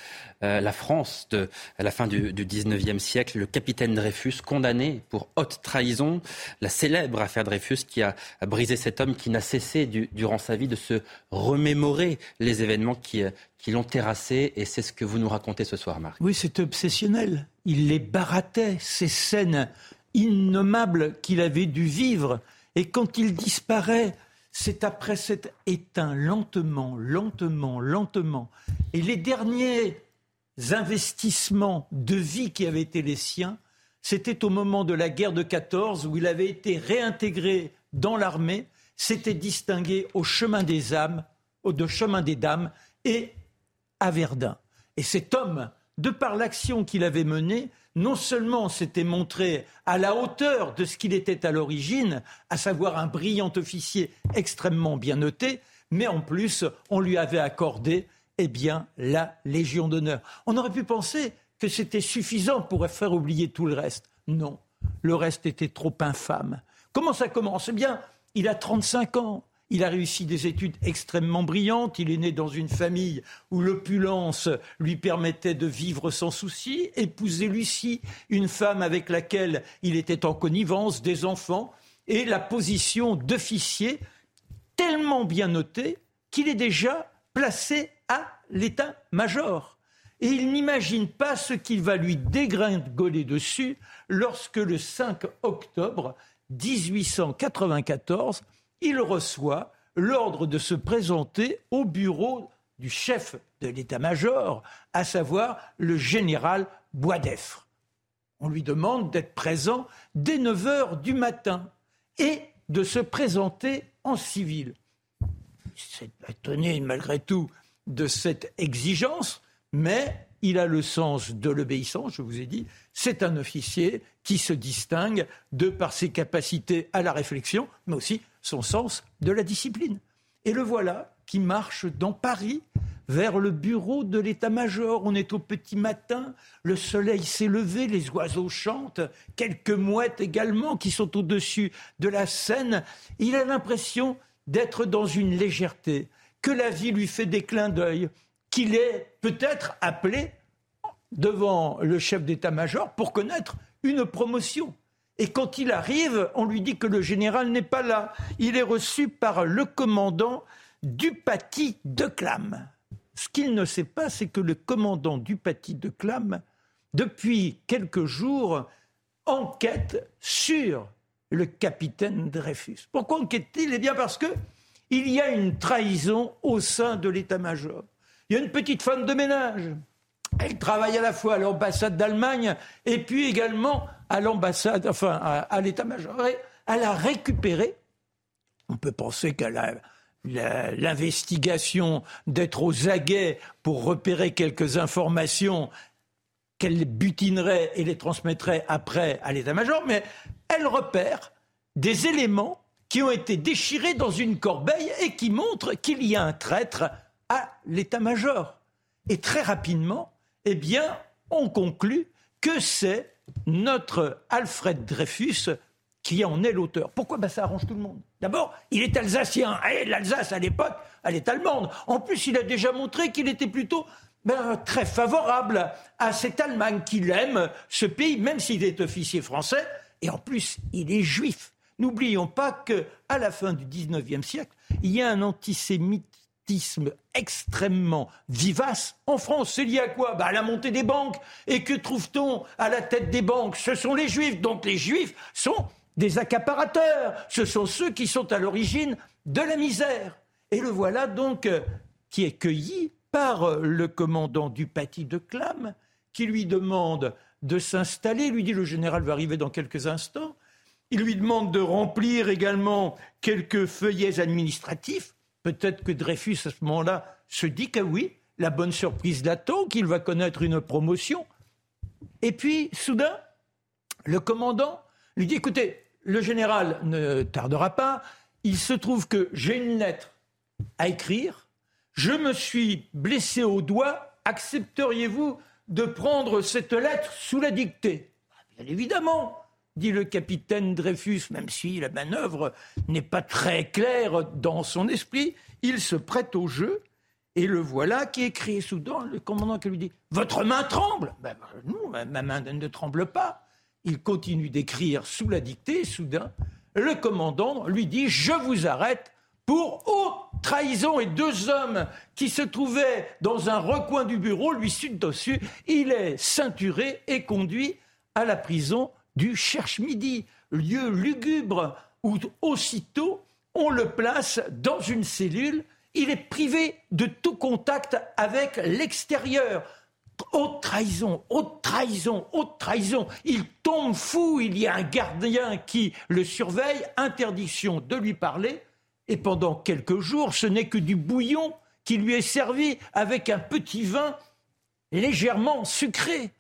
A: euh, la France de, à la fin du, du 19e siècle, le capitaine Dreyfus, condamné pour haute trahison, la célèbre affaire Dreyfus qui a, brisé cet homme qui n'a cessé durant sa vie de se remémorer les événements qui, euh, qui l'ont terrassé. Et c'est ce que vous nous racontez ce soir, Marc.
C: Oui, c'est obsessionnel. Il les barattait, ces scènes innommables qu'il avait dû vivre. Et quand il disparaît, c'est après s'être éteint lentement, lentement, lentement. Et les derniers investissements de vie qui avaient été les siens, c'était au moment de la guerre de 14 où il avait été réintégré dans l'armée, s'était distingué au chemin des âmes, au chemin des dames et à Verdun. Et cet homme, de par l'action qu'il avait menée, non seulement s'était montré à la hauteur de ce qu'il était à l'origine, à savoir un brillant officier extrêmement bien noté, mais en plus, on lui avait accordé eh bien, la Légion d'honneur. On aurait pu penser que c'était suffisant pour faire oublier tout le reste. Non, le reste était trop infâme. Comment ça commence? Eh bien, il a 35 ans. Il a réussi des études extrêmement brillantes. Il est né dans une famille où l'opulence lui permettait de vivre sans souci. Épouser Lucie, une femme avec laquelle il était en connivence, des enfants, et la position d'officier tellement bien notée qu'il est déjà placé à l'état-major. Et il n'imagine pas ce qu'il va lui dégringoler dessus lorsque le 5 octobre 1894, il reçoit l'ordre de se présenter au bureau du chef de l'état-major, à savoir le général Boisdeffre. On lui demande d'être présent dès 9 heures du matin et de se présenter en civil. Il s'est étonné malgré tout de cette exigence, mais il a le sens de l'obéissance, je vous ai dit, c'est un officier qui se distingue de par ses capacités à la réflexion, mais aussi son sens de la discipline. Et le voilà qui marche dans Paris vers le bureau de l'état-major. On est au petit matin, le soleil s'est levé, les oiseaux chantent, quelques mouettes également qui sont au-dessus de la scène. Il a l'impression d'être dans une légèreté, que la vie lui fait des clins d'œil, qu'il est peut-être appelé devant le chef d'état-major pour connaître une promotion. Et quand il arrive, on lui dit que le général n'est pas là. Il est reçu par le commandant Dupaty de Clam. Ce qu'il ne sait pas, c'est que le commandant Dupaty de Clam, depuis quelques jours, enquête sur le capitaine Dreyfus. Pourquoi enquête-t-il? Eh bien parce que il y a une trahison au sein de l'état-major. Il y a une petite femme de ménage. Elle travaille à la fois à l'ambassade d'Allemagne et puis également à l'ambassade, enfin à, l'état-major. Elle a récupéré, on peut penser qu'elle a l'investigation d'être aux aguets pour repérer quelques informations qu'elle butinerait et les transmettrait après à l'état-major, mais elle repère des éléments qui ont été déchirés dans une corbeille et qui montrent qu'il y a un traître à l'état-major. Et très rapidement, eh bien, on conclut que c'est notre Alfred Dreyfus qui en est l'auteur. Pourquoi? Ben, Ça arrange tout le monde. D'abord, il est alsacien. Et l'Alsace, à l'époque, elle est allemande. En plus, il a déjà montré qu'il était plutôt ben, très favorable à cette Allemagne, qu'il aime ce pays, même s'il est officier français. Et en plus, il est juif. N'oublions pas qu'à la fin du XIXe siècle, il y a un extrêmement vivace en France. C'est lié à quoi? Bah, À la montée des banques. Et que trouve-t-on à la tête des banques? Ce sont les juifs. Donc les juifs sont des accaparateurs. Ce sont ceux qui sont à l'origine de la misère. Et le voilà donc euh, qui est cueilli par euh, le commandant du Paty de Clam, qui lui demande de s'installer. Lui dit le général va arriver dans quelques instants. Il lui demande de remplir également quelques feuillets administratifs. Peut-être que Dreyfus, à ce moment-là, se dit que oui, la bonne surprise l'attend, qu'il va connaître une promotion. Et puis, soudain, le commandant lui dit, écoutez, le général ne tardera pas, il se trouve que j'ai une lettre à écrire, je me suis blessé au doigt, accepteriez-vous de prendre cette lettre sous la dictée? Bien évidemment, dit le capitaine Dreyfus, même si la manœuvre n'est pas très claire dans son esprit, il se prête au jeu. Et le voilà qui écrit soudain, le commandant qui lui dit Votre main tremble ben, Non, ma main ne tremble pas. Il continue d'écrire sous la dictée. Soudain, le commandant lui dit Je vous arrête pour haute trahison. Et deux hommes qui se trouvaient dans un recoin du bureau lui suent dessus. Il est ceinturé et conduit à la prison du Cherche-Midi, lieu lugubre où aussitôt on le place dans une cellule. Il est privé de tout contact avec l'extérieur. Haute trahison, haute trahison, haute trahison. Il tombe fou, il y a un gardien qui le surveille, interdiction de lui parler. Et pendant quelques jours, ce n'est que du bouillon qui lui est servi avec un petit vin légèrement sucré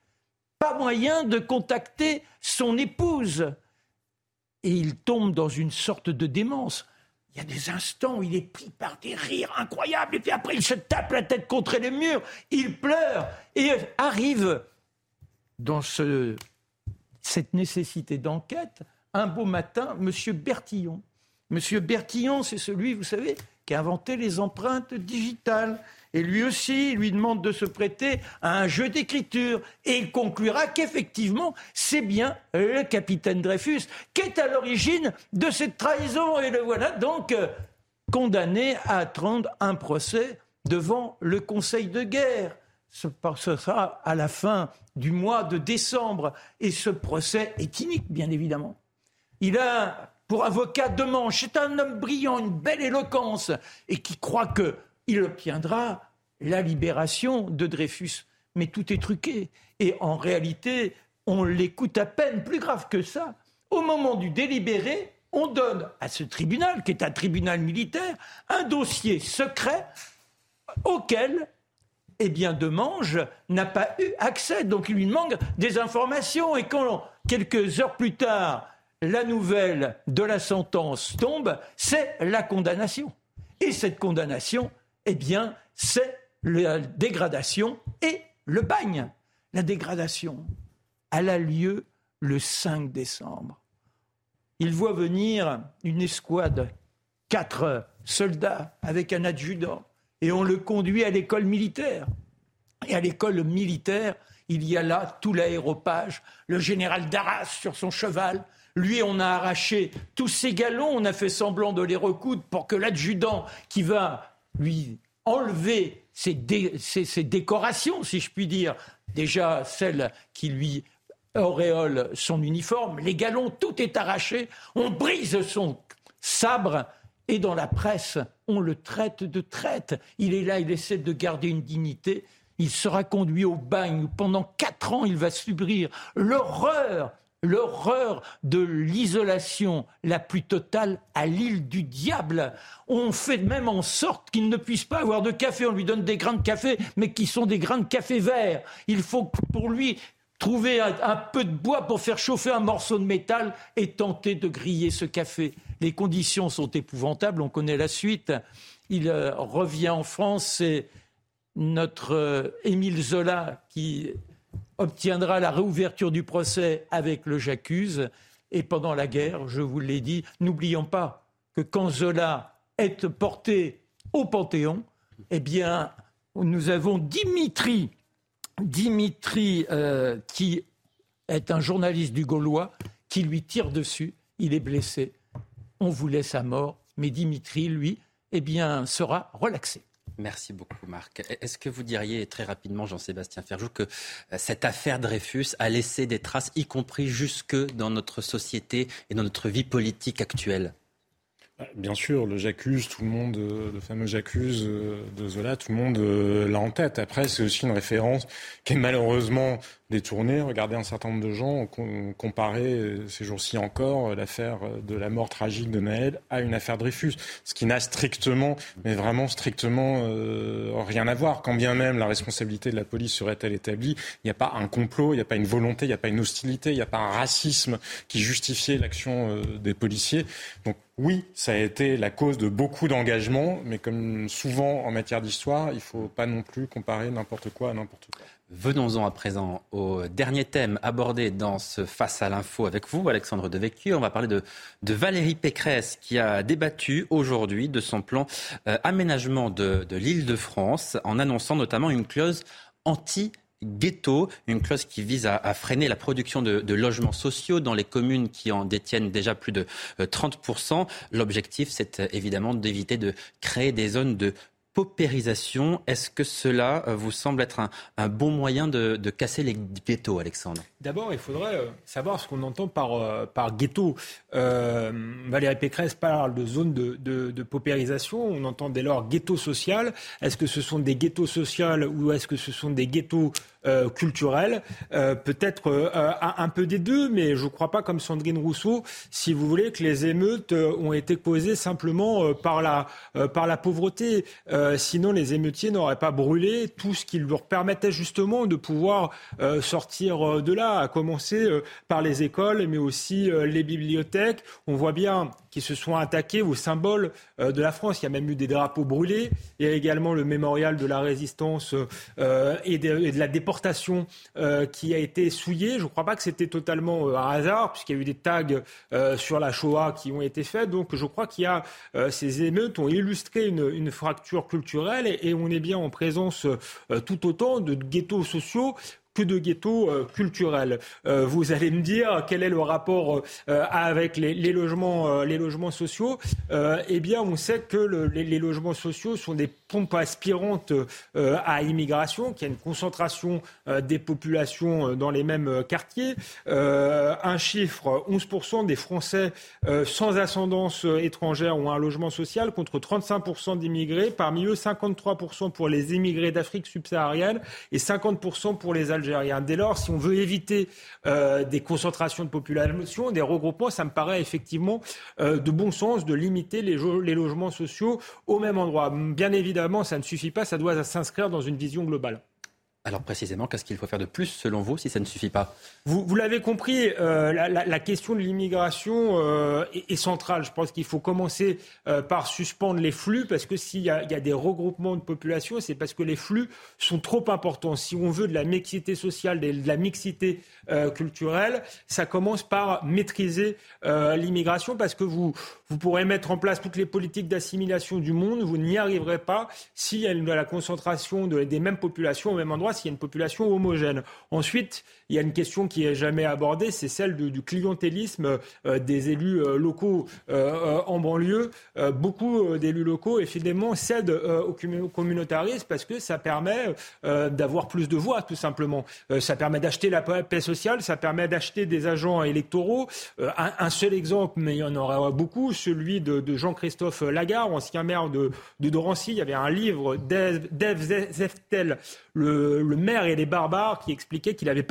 C: pas moyen de contacter son épouse. Et il tombe dans une sorte de démence. Il y a des instants où il est pris par des rires incroyables, et puis après il se tape la tête contre les murs, il pleure, et arrive dans ce, cette nécessité d'enquête, un beau matin, M. Bertillon. M. Bertillon, c'est celui, vous savez, qui a inventé les empreintes digitales. Et lui aussi, lui demande de se prêter à un jeu d'écriture. Et il conclura qu'effectivement, c'est bien le capitaine Dreyfus qui est à l'origine de cette trahison. Et le voilà donc euh, condamné à attendre un procès devant le Conseil de guerre. Ce sera à la fin du mois de décembre. Et ce procès est inique, bien évidemment. Il a pour avocat de manche. C'est un homme brillant, une belle éloquence, et qui croit que il obtiendra la libération de Dreyfus. Mais tout est truqué. Et en réalité, on l'écoute à peine. Plus grave que ça, au moment du délibéré, on donne à ce tribunal, qui est un tribunal militaire, un dossier secret auquel eh bien, Demange n'a pas eu accès. Donc, il lui manque des informations. Et quand, quelques heures plus tard, la nouvelle de la sentence tombe, c'est la condamnation. Et cette condamnation, eh bien, c'est la dégradation et le bagne. La dégradation, elle a lieu le 5 décembre. Il voit venir une escouade, quatre soldats avec un adjudant, et on le conduit à l'école militaire. Et à l'école militaire, il y a là tout l'aéropage, le général Darras sur son cheval. Lui, on a arraché tous ses galons, on a fait semblant de les recoudre pour que l'adjudant qui va lui enlever ses, décorations, si je puis dire, déjà celles qui lui auréolent son uniforme, les galons, tout est arraché, on brise son sabre et dans la presse, on le traite de traite. Il est là, il essaie de garder une dignité. Il sera conduit au bagne. Pendant quatre ans, il va subir l'horreur, l'horreur de l'isolation la plus totale à l'île du diable. On fait même en sorte qu'il ne puisse pas avoir de café. On lui donne des grains de café, mais qui sont des grains de café verts. Il faut pour lui trouver un, peu de bois pour faire chauffer un morceau de métal et tenter de griller ce café. Les conditions sont épouvantables, on connaît la suite. Il euh, revient en France, c'est notre euh, Émile Zola qui obtiendra la réouverture du procès avec le J'accuse. Et pendant la guerre, je vous l'ai dit, n'oublions pas que quand Zola est porté au Panthéon, eh bien, nous avons Dimitri Dimitri, euh, qui est un journaliste du Gaulois, qui lui tire dessus. Il est blessé. On vous laisse à mort. Mais Dimitri, lui, eh bien, sera relaxé.
A: Merci beaucoup, Marc. Est-ce que vous diriez très rapidement, Jean-Sébastien Ferjou, que euh, cette affaire Dreyfus a laissé des traces, y compris jusque dans notre société et dans notre vie politique actuelle?
F: Bien sûr, le j'accuse, tout le monde, euh, le fameux j'accuse euh, de Zola, tout le monde euh, l'a en tête. Après, c'est aussi une référence qui est malheureusement détournée. Regardez un certain nombre de gens ont comparé ces jours-ci encore l'affaire de la mort tragique de Naël à une affaire Dreyfus, ce qui n'a strictement, mais vraiment strictement rien à voir. Quand bien même la responsabilité de la police serait-elle établie, il n'y a pas un complot, il n'y a pas une volonté, il n'y a pas une hostilité, il n'y a pas un racisme qui justifiait l'action des policiers. Donc oui, ça a été la cause de beaucoup d'engagements, mais comme souvent en matière d'histoire, il ne faut pas non plus comparer n'importe quoi à n'importe quoi.
A: Venons-en à présent au dernier thème abordé dans ce Face à l'info avec vous, Alexandre Devecchio. On va parler de, Valérie Pécresse qui a débattu aujourd'hui de son plan euh, aménagement de, de l'île de France en annonçant notamment une clause anti ghetto, une clause qui vise à, freiner la production de, logements sociaux dans les communes qui en détiennent déjà plus de 30%. Euh, L'objectif, c'est euh, évidemment d'éviter de créer des zones de paupérisation. Est-ce que cela euh, vous semble être un, bon moyen de, casser les ghettos, Alexandre?
E: D'abord, il faudrait savoir ce qu'on entend par, par ghetto. Valérie Pécresse parle de zone de, paupérisation. On entend dès lors ghetto social. Est-ce que ce sont des ghettos sociaux ou est-ce que ce sont des ghettos euh, culturel, euh, peut-être euh, un, peu des deux, mais je ne crois pas comme Sandrine Rousseau, si vous voulez, que les émeutes ont été causées simplement par, la, par la pauvreté. sinon, les émeutiers n'auraient pas brûlé tout ce qui leur permettait justement de pouvoir sortir de là, à commencer par les écoles, mais aussi les bibliothèques. On voit bien qu'ils se sont attaqués aux symboles de la France. Il y a même eu des drapeaux brûlés. Il y a également le mémorial de la résistance et de, la déportation euh, qui a été souillée. Je ne crois pas que c'était totalement euh, un hasard, puisqu'il y a eu des tags euh, sur la Shoah qui ont été faits. Donc je crois qu'il y a ces émeutes ont illustré une, fracture culturelle et, on est bien en présence tout autant de ghettos sociaux que de ghettos euh, culturels. Euh, vous allez me dire quel est le rapport euh, avec les, logements, les logements sociaux Eh bien, on sait que les, logements sociaux sont des pompes aspirantes à immigration, qu'il y a une concentration des populations dans les mêmes quartiers. un chiffre 11% des Français sans ascendance étrangère ont un logement social contre 35% d'immigrés. Parmi eux, 53% pour les immigrés d'Afrique subsaharienne et 50% pour les Algériens Dès lors, si on veut éviter euh, des concentrations de population, des regroupements, ça me paraît effectivement euh, de bon sens de limiter les logements sociaux au même endroit. Bien évidemment, ça ne suffit pas, ça doit s'inscrire dans une vision globale.
A: Alors précisément, qu'est-ce qu'il faut faire de plus selon vous si ça ne suffit pas?
E: Vous, l'avez compris, euh, la, question de l'immigration euh, est, centrale. Je pense qu'il faut commencer euh, par suspendre les flux parce que s'il y, a des regroupements de population, c'est parce que les flux sont trop importants. Si on veut de la mixité sociale, de, la mixité culturelle, ça commence par maîtriser l'immigration parce que vous, vous pourrez mettre en place toutes les politiques d'assimilation du monde, vous n'y arriverez pas s'il y a la concentration de, des mêmes populations au même endroit s'il y a une population homogène. Ensuite, il y a une question qui est jamais abordée, c'est celle de, du clientélisme euh, des élus euh, locaux euh, en banlieue. Beaucoup d'élus locaux, effectivement, cèdent au communautarisme parce que ça permet d'avoir plus de voix, tout simplement. ça permet d'acheter la paix sociale, ça permet d'acheter des agents électoraux. Un, seul exemple, mais il y en aura beaucoup, celui de, de Jean-Christophe Lagarde, ancien maire de, de Dorancy. Il y avait un livre d'Ev Zeftel, le, le, maire et les barbares, qui expliquait qu'il avait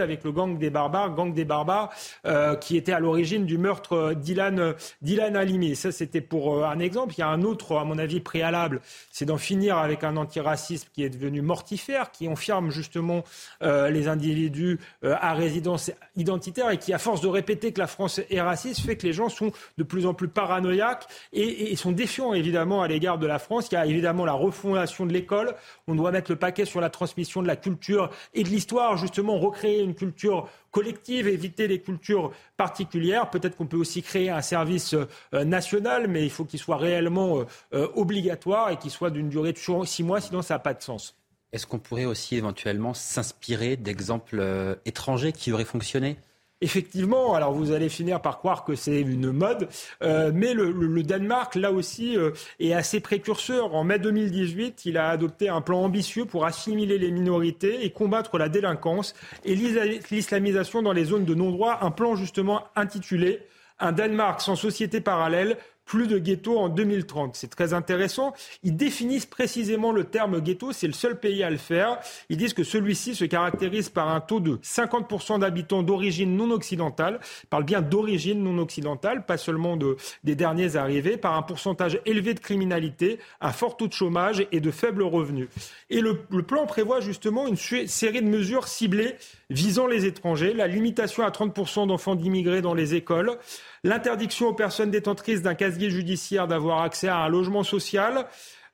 E: avec le gang des barbares, gang des barbares, euh, qui était à l'origine du meurtre d'Ilan d'Ilan Halimi. Ça, c'était pour euh, un exemple. Il y a un autre, à mon avis, préalable, c'est d'en finir avec un antiracisme qui est devenu mortifère, qui enferme justement euh, les individus euh, à résidence identitaire et qui, à force de répéter que la France est raciste, fait que les gens sont de plus en plus paranoïaques et, et sont défiants évidemment à l'égard de la France. Il y a évidemment la refondation de l'école. On doit mettre le paquet sur la transmission de la culture et de l'histoire, justement recréer une culture collective, éviter les cultures particulières. Peut-être qu'on peut aussi créer un service euh, national, mais il faut qu'il soit réellement euh, euh, obligatoire et qu'il soit d'une durée de six mois, sinon ça n'a pas de sens.
A: Est-ce qu'on pourrait aussi éventuellement s'inspirer d'exemples étrangers qui auraient fonctionné?
E: Effectivement, alors vous allez finir par croire que c'est une mode, euh, mais le, Danemark, là aussi, euh, est assez précurseur. En mai 2018, il a adopté un plan ambitieux pour assimiler les minorités et combattre la délinquance et l'islamisation dans les zones de non-droit. Un plan justement intitulé Un Danemark sans société parallèle, plus de ghettos en 2030. C'est très intéressant. Ils définissent précisément le terme ghetto, c'est le seul pays à le faire. Ils disent que celui-ci se caractérise par un taux de 50% d'habitants d'origine non occidentale, ils parlent bien d'origine non occidentale, pas seulement de, des derniers arrivés, par un pourcentage élevé de criminalité, un fort taux de chômage et de faibles revenus. Et le plan prévoit justement une série de mesures ciblées visant les étrangers, la limitation à 30% d'enfants d'immigrés dans les écoles, l'interdiction aux personnes détentrices d'un casier judiciaire d'avoir accès à un logement social,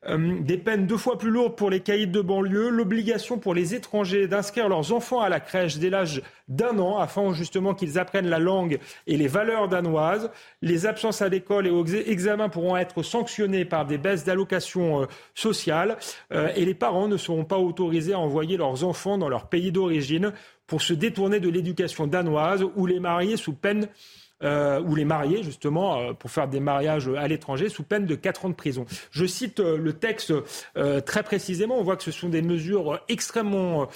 E: euh, des peines deux fois plus lourdes pour les caïds de banlieue, l'obligation pour les étrangers d'inscrire leurs enfants à la crèche dès l'âge d'un an afin justement qu'ils apprennent la langue et les valeurs danoises. Les absences à l'école et aux examens pourront être sanctionnées par des baisses d'allocations euh, sociales euh, et les parents ne seront pas autorisés à envoyer leurs enfants dans leur pays d'origine pour se détourner de l'éducation danoise ou les marier sous peine euh, ou les mariés, justement, euh, pour faire des mariages à l'étranger, sous peine de 4 ans de prison. Je cite euh, le texte très précisément. On voit que ce sont des mesures extrêmement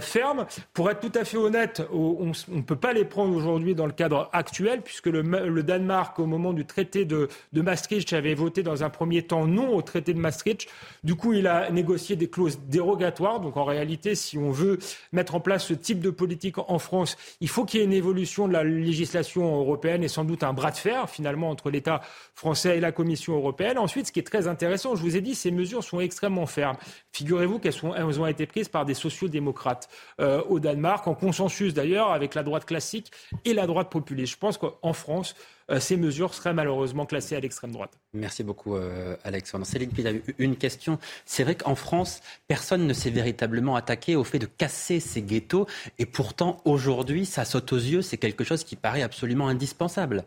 E: fermes. Pour être tout à fait honnête, on ne peut pas les prendre aujourd'hui dans le cadre actuel, puisque le, le, Danemark, au moment du traité de, de Maastricht, avait voté dans un premier temps non au traité de Maastricht. Du coup, il a négocié des clauses dérogatoires. Donc, en réalité, si on veut mettre en place ce type de politique en France, il faut qu'il y ait une évolution de la législation européenne européenne et sans doute un bras de fer finalement entre l'État français et la Commission européenne. Ensuite, ce qui est très intéressant, je vous ai dit, ces mesures sont extrêmement fermes. Figurez-vous qu'elles elles ont été prises par des sociodémocrates euh, au Danemark, en consensus d'ailleurs avec la droite classique et la droite populiste. Je pense qu'en France, ces mesures seraient malheureusement classées à l'extrême droite.
A: Merci beaucoup, euh, Alexandre. Céline eu une question. C'est vrai qu'en France, personne ne s'est véritablement attaqué au fait de casser ces ghettos. Et pourtant, aujourd'hui, ça saute aux yeux. C'est quelque chose qui paraît absolument indispensable.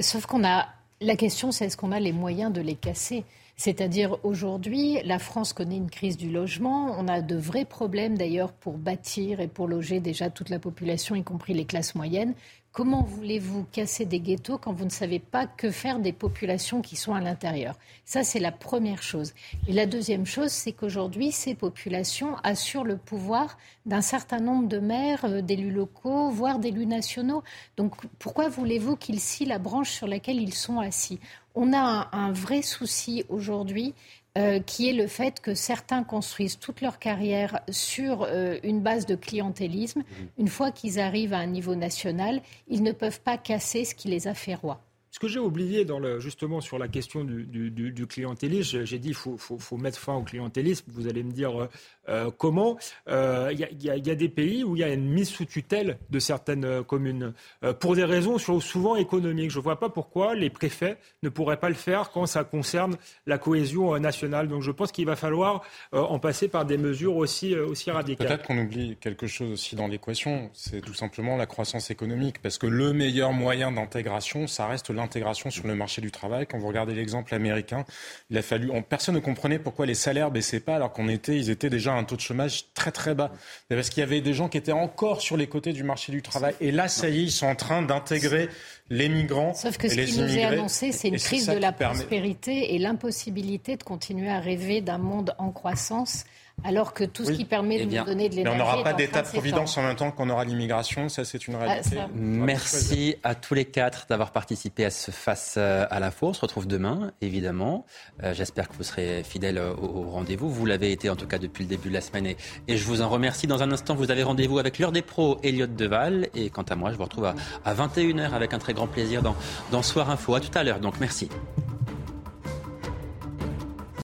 D: Sauf qu'on a. La question, c'est est-ce qu'on a les moyens de les casser? C'est-à-dire aujourd'hui, la France connaît une crise du logement. On a de vrais problèmes d'ailleurs pour bâtir et pour loger déjà toute la population, y compris les classes moyennes. Comment voulez-vous casser des ghettos quand vous ne savez pas que faire des populations qui sont à l'intérieur? Ça, c'est la première chose. Et la deuxième chose, c'est qu'aujourd'hui, ces populations assurent le pouvoir d'un certain nombre de maires, euh, d'élus locaux, voire d'élus nationaux. Donc, pourquoi voulez-vous qu'ils scient la branche sur laquelle ils sont assis? On a un, un vrai souci aujourd'hui euh, qui est le fait que certains construisent toute leur carrière sur euh, une base de clientélisme. Mmh. Une fois qu'ils arrivent à un niveau national, ils ne peuvent pas casser ce qui les a fait rois.
E: Ce que j'ai oublié dans le, justement sur la question du, du, clientélisme, j'ai dit qu'il faut, faut, mettre fin au clientélisme. Vous allez me dire euh, euh, comment Il euh, y, a des pays où il y a une mise sous tutelle de certaines communes pour des raisons souvent économiques. Je ne vois pas pourquoi les préfets ne pourraient pas le faire quand ça concerne la cohésion nationale. Donc je pense qu'il va falloir en passer par des mesures aussi, radicales.
F: Peut-être qu'on oublie quelque chose aussi dans l'équation, c'est tout simplement la croissance économique, parce que le meilleur moyen d'intégration, ça reste l'intégration intégration sur le marché du travail. Quand vous regardez l'exemple américain, il a fallu, personne ne comprenait pourquoi les salaires baissaient pas alors qu'on était, ils étaient déjà un taux de chômage très très bas. Parce qu'il y avait des gens qui étaient encore sur les côtés du marché du travail. Et là, ça y est, ils sont en train d'intégrer les migrants.
D: Sauf que ce qui nous est annoncé, c'est une crise de la prospérité et l'impossibilité de continuer à rêver d'un monde en croissance alors que tout ce qui permet de eh nous donner de l'énergie.
F: Mais on n'aura pas d'État-providence en même temps qu'on aura l'immigration, ça c'est une ah, réalité.
A: Merci à tous les quatre d'avoir participé à ce Face euh, à l'info. On se retrouve demain, évidemment. Euh, j'espère que vous serez fidèles au, rendez-vous. Vous l'avez été en tout cas depuis le début de la semaine et, je vous en remercie. Dans un instant, vous avez rendez-vous avec l'heure des pros, Elliot Deval. Et quant à moi, je vous retrouve à, 21h avec un très grand plaisir dans, dans Soir Info. À tout à l'heure, donc merci.